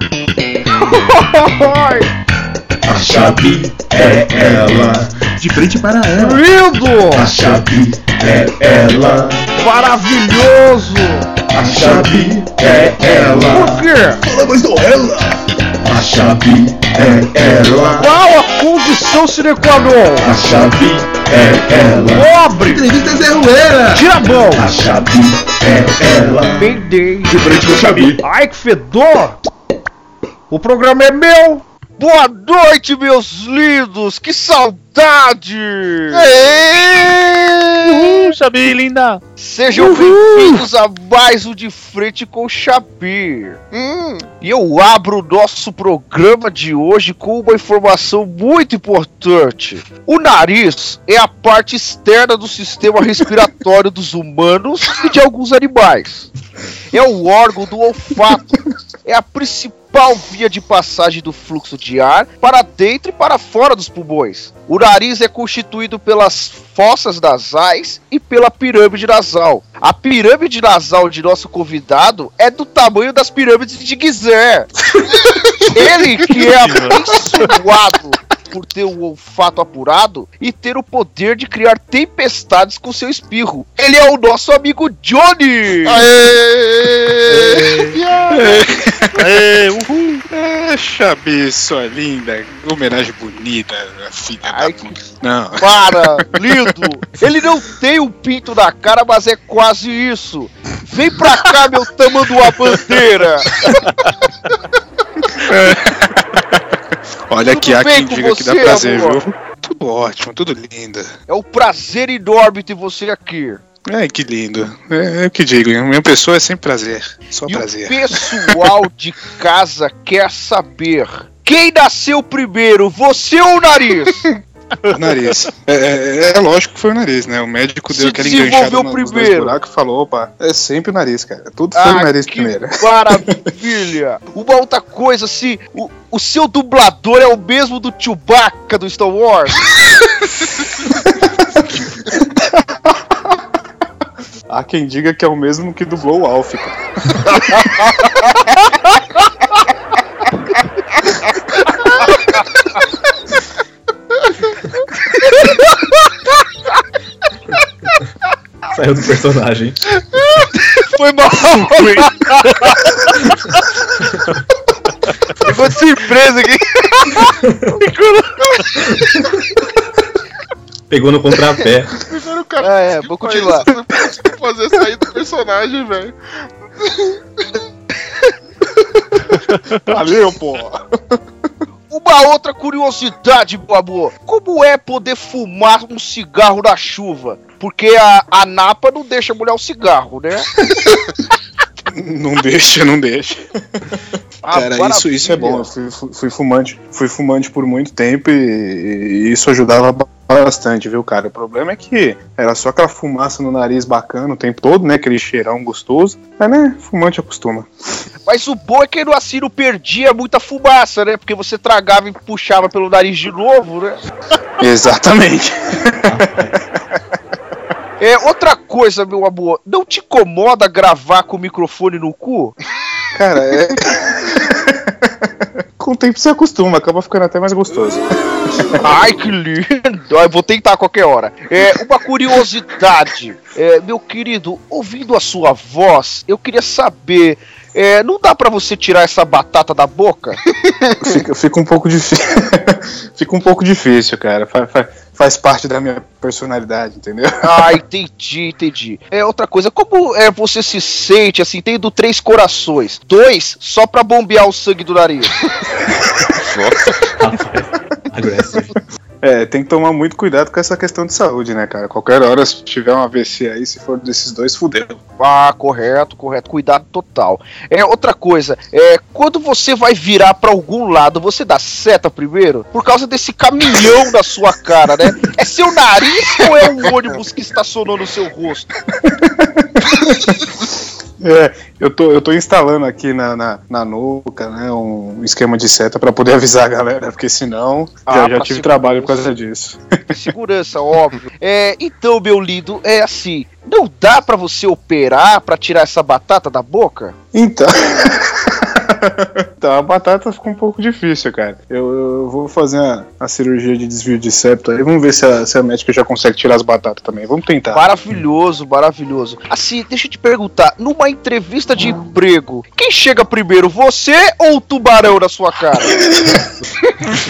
*laughs* *laughs* A Xabi é ela. De frente para ela. Lindo! A Xabi é ela. Maravilhoso! A Xabi é ela. Por quê? Fala mais do ela. A Xabi é ela. Qual a condição sine qua non? A Xabi é ela. Pobre! Entrevista Zé Rueira. Tira a mão! A Xabi é ela. Bem-dei! De frente com o Xabi. Ai, que fedor! O programa é meu! Boa noite, meus lindos! Que saudade! Uhul, Xabi, linda! Sejam bem-vindos a mais um De Frente com o Xabi. Hum, E eu abro o nosso programa de hoje com uma informação muito importante. O nariz é a parte externa do sistema respiratório dos humanos e de alguns animais. É o órgão do olfato. É a principal via de passagem do fluxo de ar para dentro e para fora dos pulmões. O nariz é constituído pelas fossas nasais e pela pirâmide nasal. A pirâmide nasal de nosso convidado é do tamanho das pirâmides de Gizé. *laughs* Ele que é abençoado por ter o olfato apurado e ter o poder de criar tempestades com seu espirro. Ele é o nosso amigo Johnny! Aê! Aê, uhul! É, Xabi, sua linda. Homenagem bonita, filha Ai, da puta. Não. Para, lindo! *laughs* Ele não tem um pinto na cara, mas é quase isso. Vem pra cá, meu tamanduá bandeira! *laughs* Olha que quem diga que dá prazer, amor? viu? Tudo ótimo, tudo lindo. É um prazer enorme ter você aqui. Ai, que lindo. É, é o que digo, minha pessoa é sempre prazer. Só E o prazer. pessoal *laughs* de casa quer saber quem nasceu primeiro, você ou o nariz? O nariz. É, é- é lógico que foi o nariz, né? O médico deu Se aquela enganchada no- primeiro. buracos e falou, opa, é sempre o nariz, cara. Tudo foi Ah, o nariz primeiro. *laughs* Maravilha! Uma outra coisa, se o, o seu dublador é o mesmo do Chewbacca do Star Wars. Há quem diga que é o mesmo que dublou o Alf, cara. *laughs* Saiu do personagem. *laughs* Foi mal. Ficou de surpresa aqui. Pegou no contrapé. Agora o cara É, é, vou continuar. Não conseguiu fazer sair do personagem, velho. Valeu, pô. Outra curiosidade, amor. Como é poder fumar um cigarro na chuva? Porque a, a napa não deixa molhar o cigarro, né? *laughs* Não deixa, não deixa. Ah, Cara, maravilha. isso, isso é bom. Eu fui, fui- fui fumante. Fui fumante por muito tempo e, e isso ajudava bastante, viu, cara? O problema é que era só aquela fumaça no nariz bacana o tempo todo, né? Aquele cheirão gostoso. Mas, né, fumante acostuma. Mas o bom é que no não perdia muita fumaça, né? Porque você tragava e puxava pelo nariz de novo, né? Exatamente. *laughs* É, outra coisa, meu amor, não te incomoda gravar com o microfone no cu? Cara, é. *laughs* Com o tempo você acostuma, acaba ficando até mais gostoso. Ai, que lindo! Ai, vou tentar a qualquer hora. É, uma curiosidade. É, meu querido, ouvindo a sua voz, eu queria saber. É, não dá pra você tirar essa batata da boca? *laughs* Fica, fica um pouco difícil. *laughs* fica um pouco difícil, cara. Fa- fa- faz parte da minha personalidade, entendeu? Ah, *laughs* entendi, entendi. É outra coisa, como é você se sente assim, tendo três corações? Dois só pra bombear o sangue do nariz. Agressivo. É, tem que tomar muito cuidado com essa questão de saúde, né, cara? Qualquer hora, se tiver um AVC aí, se for desses dois, fudeu. Ah, correto, correto. Cuidado total. É outra coisa, é quando você vai virar pra algum lado, você dá seta primeiro? Por causa desse caminhão na sua cara, né? É seu nariz ou é um ônibus que estacionou no seu rosto? *laughs* É, eu tô, eu tô instalando aqui na, na, na nuca, né, um esquema de seta pra poder *laughs* avisar a galera, porque senão Ah, já, já tive trabalho por causa disso. *laughs* Segurança, óbvio. É, então, meu lindo, é assim. Não dá pra você operar pra tirar essa batata da boca? Então. *laughs* então, *laughs* a batata ficou um pouco difícil, cara. Eu, eu vou fazer a, a cirurgia de desvio de septo aí. Vamos ver se a, se a médica já consegue tirar as batatas também. Vamos tentar. Maravilhoso, maravilhoso. Assim, deixa eu te perguntar, numa entrevista de emprego, quem chega primeiro, você ou o tubarão na sua cara? *laughs*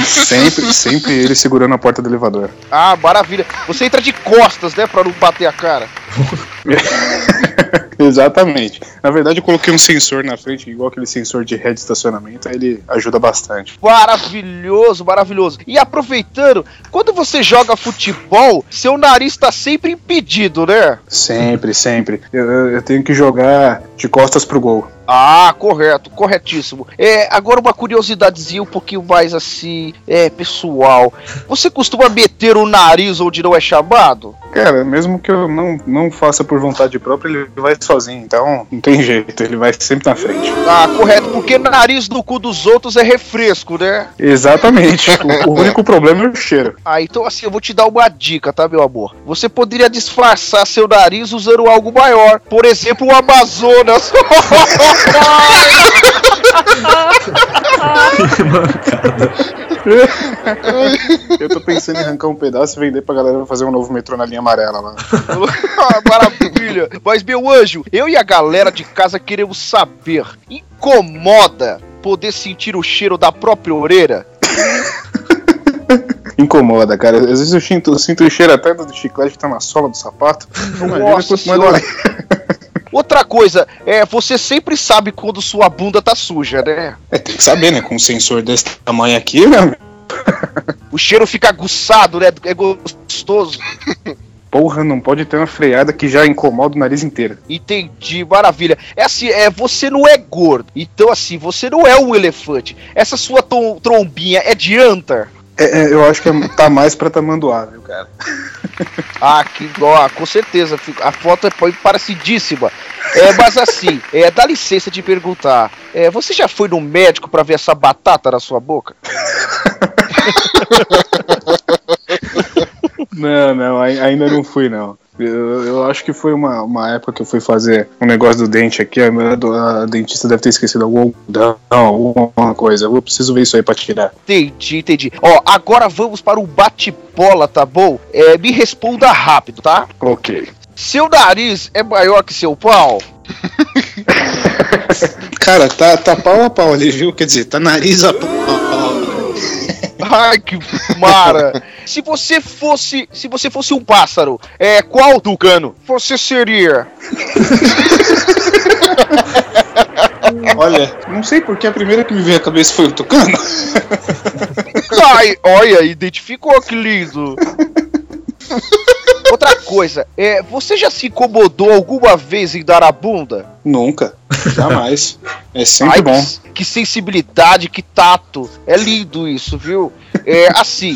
Sempre, sempre ele segurando a porta do elevador. Ah, maravilha. Você entra de costas, né, pra não bater a cara. *laughs* Exatamente. Na verdade, eu coloquei um sensor na frente, igual aquele sensor de ré de estacionamento, ele ajuda bastante. Maravilhoso, maravilhoso. E aproveitando, quando você joga futebol, seu nariz tá sempre impedido, né? Sempre, sempre. Eu- eu tenho que jogar de costas pro gol. Ah, correto, corretíssimo. É, agora uma curiosidadezinha um pouquinho mais assim, é, pessoal. Você costuma meter o nariz onde não é chamado? Cara, mesmo que eu não, não faça por vontade própria, ele vai sozinho, então não tem jeito, ele vai sempre na frente. Ah, correto, porque nariz no cu dos outros é refresco, né? Exatamente. *laughs* o, único problema é o cheiro. Ah, então assim, eu vou te dar uma dica, tá, meu amor? Você poderia disfarçar seu nariz usando algo maior. Por exemplo, o Amazonas. *laughs* Eu tô pensando em arrancar um pedaço e vender pra galera fazer um novo metrô na linha amarela lá. *laughs* Ah, Maravilha! Mas, meu anjo, eu e a galera de casa queremos saber: incomoda poder sentir o cheiro da própria orelha? *laughs* Incomoda, cara. Às vezes eu sinto, eu sinto o cheiro até do chiclete que tá na sola do sapato. Imagina Nossa quanto mais. Outra coisa, é, você sempre sabe quando sua bunda tá suja, né? É, tem que saber, né? Com um sensor desse tamanho aqui, né? O cheiro fica aguçado, né? É gostoso. Porra, não pode ter uma freada que já incomoda o nariz inteiro. Entendi, maravilha. É assim, é, você não é gordo. Então, assim, você não é um elefante. Essa sua trombinha é de anta. É, é, eu acho que é- tá mais pra tamanduá, viu, cara? *laughs* Ah, que ó, com certeza. A foto é pa- parecidíssima. É, mas assim, é, dá licença de perguntar. É, você já foi no médico pra ver essa batata na sua boca? *laughs* Não, não, ai- ainda não fui, não. Eu, eu acho que foi uma, uma época que eu fui fazer um negócio do dente aqui, a, minha a dentista deve ter esquecido algum algodão, alguma coisa. Eu preciso ver isso aí pra tirar. Entendi, entendi. Ó, agora vamos para o bate-bola, tá bom? É, me responda rápido, tá? Ok. Seu nariz é maior que seu pau? *laughs* Cara, tá, tá pau a pau ali, viu? Quer dizer, tá nariz a pau. Ai, que mara! *laughs* se você fosse, se você fosse um pássaro, é qual tucano você seria? *laughs* Olha, não sei porque a primeira que me veio à cabeça foi o tucano. *laughs* Ai, olha, identificou que lindo. Outra coisa, é, você já se incomodou alguma vez em dar a bunda? Nunca, jamais. É sempre Ai, bom. Que, que sensibilidade, que tato. É lindo isso, viu? É assim,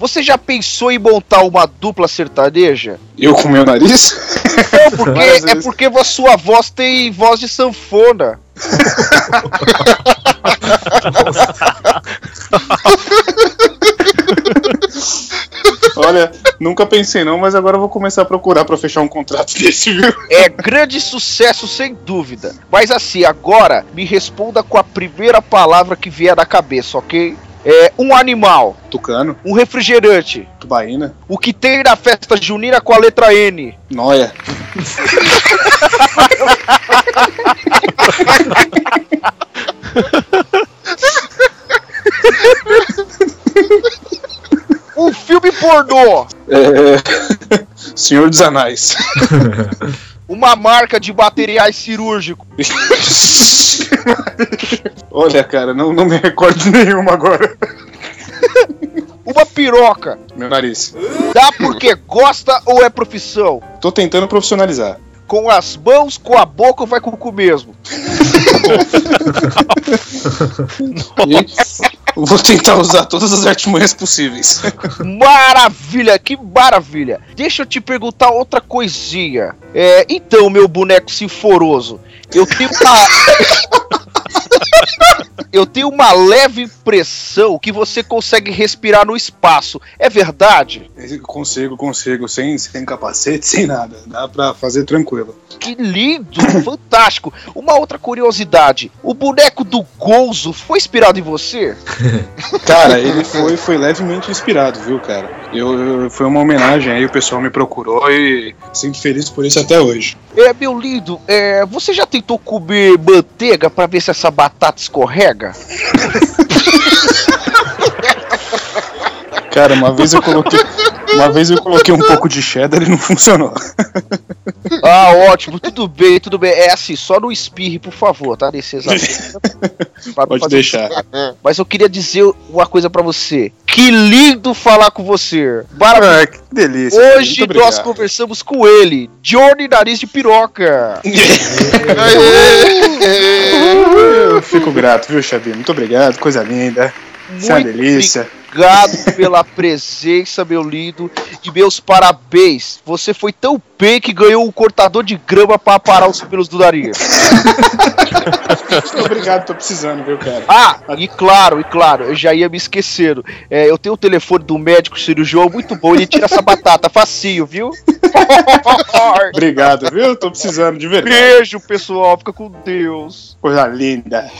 você já pensou em montar uma dupla sertaneja? Eu com meu nariz? Não, *laughs* porque, é porque a sua voz tem voz de sanfona. *laughs* *laughs* Olha, nunca pensei não, mas agora eu vou começar a procurar pra fechar um contrato *laughs* desse, viu? É grande sucesso, sem dúvida. Mas assim, agora me responda com a primeira palavra que vier na cabeça, ok? É um animal, Tucano, um refrigerante, tubaína, o que tem na festa junina com a letra N. noia. *laughs* Um filme pornô, É... *laughs* Senhor dos Anais. *laughs* uma marca de materiais cirúrgicos, *laughs* Olha, cara, não, não me recordo de nenhuma agora. uma piroca. Meu nariz. Dá porque gosta ou é profissão? Tô tentando profissionalizar. Com as mãos, com a boca ou vai com o cu mesmo? E vou tentar usar todas as artimanhas possíveis. Maravilha, que maravilha. Deixa eu te perguntar outra coisinha. É, então, meu boneco sinforoso, eu tenho uma. *laughs* eu tenho uma leve impressão que você consegue respirar no espaço. É verdade? Consigo, consigo, sem, sem capacete, sem nada. Dá pra fazer tranquilo. Que lindo, *coughs* fantástico. Uma outra curiosidade: o boneco do Gonzo foi inspirado em você? *laughs* Cara, ele foi, foi levemente inspirado, viu, cara? Eu, eu- foi uma homenagem aí, o pessoal me procurou e sinto feliz por isso até hoje. É, meu lindo, é, você já tentou comer manteiga pra ver se essa batata escorrega? *laughs* Cara, uma vez eu coloquei. *laughs* Uma vez eu coloquei um pouco de cheddar e não *laughs* funcionou. Ah, ótimo, tudo bem, tudo bem. É assim, só não espirre, por favor, tá? Nesse exato *laughs* Pode deixar. isso. Mas eu queria dizer uma coisa pra você. Que lindo falar com você. Maravilhoso. Ah, que delícia. Hoje muito nós conversamos com ele, Johnny Nariz de Piroca. Eu fico grato, viu, Xabi? Muito obrigado, coisa linda. Isso é uma Muito delícia. Obrigado pela presença, meu lindo, e meus parabéns. Você foi tão bem que ganhou um cortador de grama para parar os pelos do nariz. Muito obrigado, tô precisando, viu, cara? Ah, e claro, e claro, eu já ia me esquecendo. É, eu tenho o telefone do médico cirurgião muito bom, ele tira essa batata facinho, viu? *laughs* *laughs* Obrigado, viu? Tô precisando de verdade. Beijo, pessoal, fica com Deus. Coisa linda.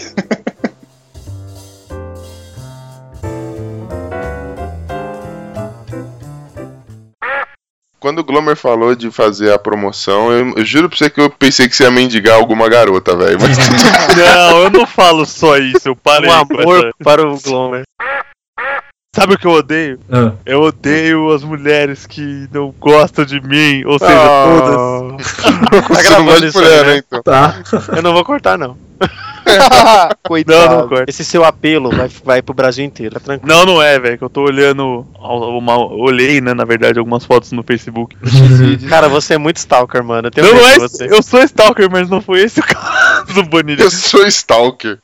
Quando o Glomer falou de fazer a promoção, eu, eu juro pra você que eu pensei que você ia mendigar alguma garota, velho. Mas *laughs* Não, eu não falo só isso, eu parei Um amor para o Glomer. Sabe o que eu odeio? Ah. Eu odeio as mulheres que não gostam de mim, ou seja, Ah. todas. *laughs* Tá gravando isso mulher, aí, né? né, então? Tá. Eu não vou cortar, não. Coitado. *laughs* Não, não corta. Esse seu apelo vai, vai pro Brasil inteiro, tá tranquilo. Não, não é, velho, que eu tô olhando. Uma, olhei, né, na verdade, algumas fotos no Facebook. Cara, você é muito stalker, mano. Eu tenho Não, não é. de você. Eu sou Stalker, mas não foi esse o caso, Bonilha. Eu sou Stalker.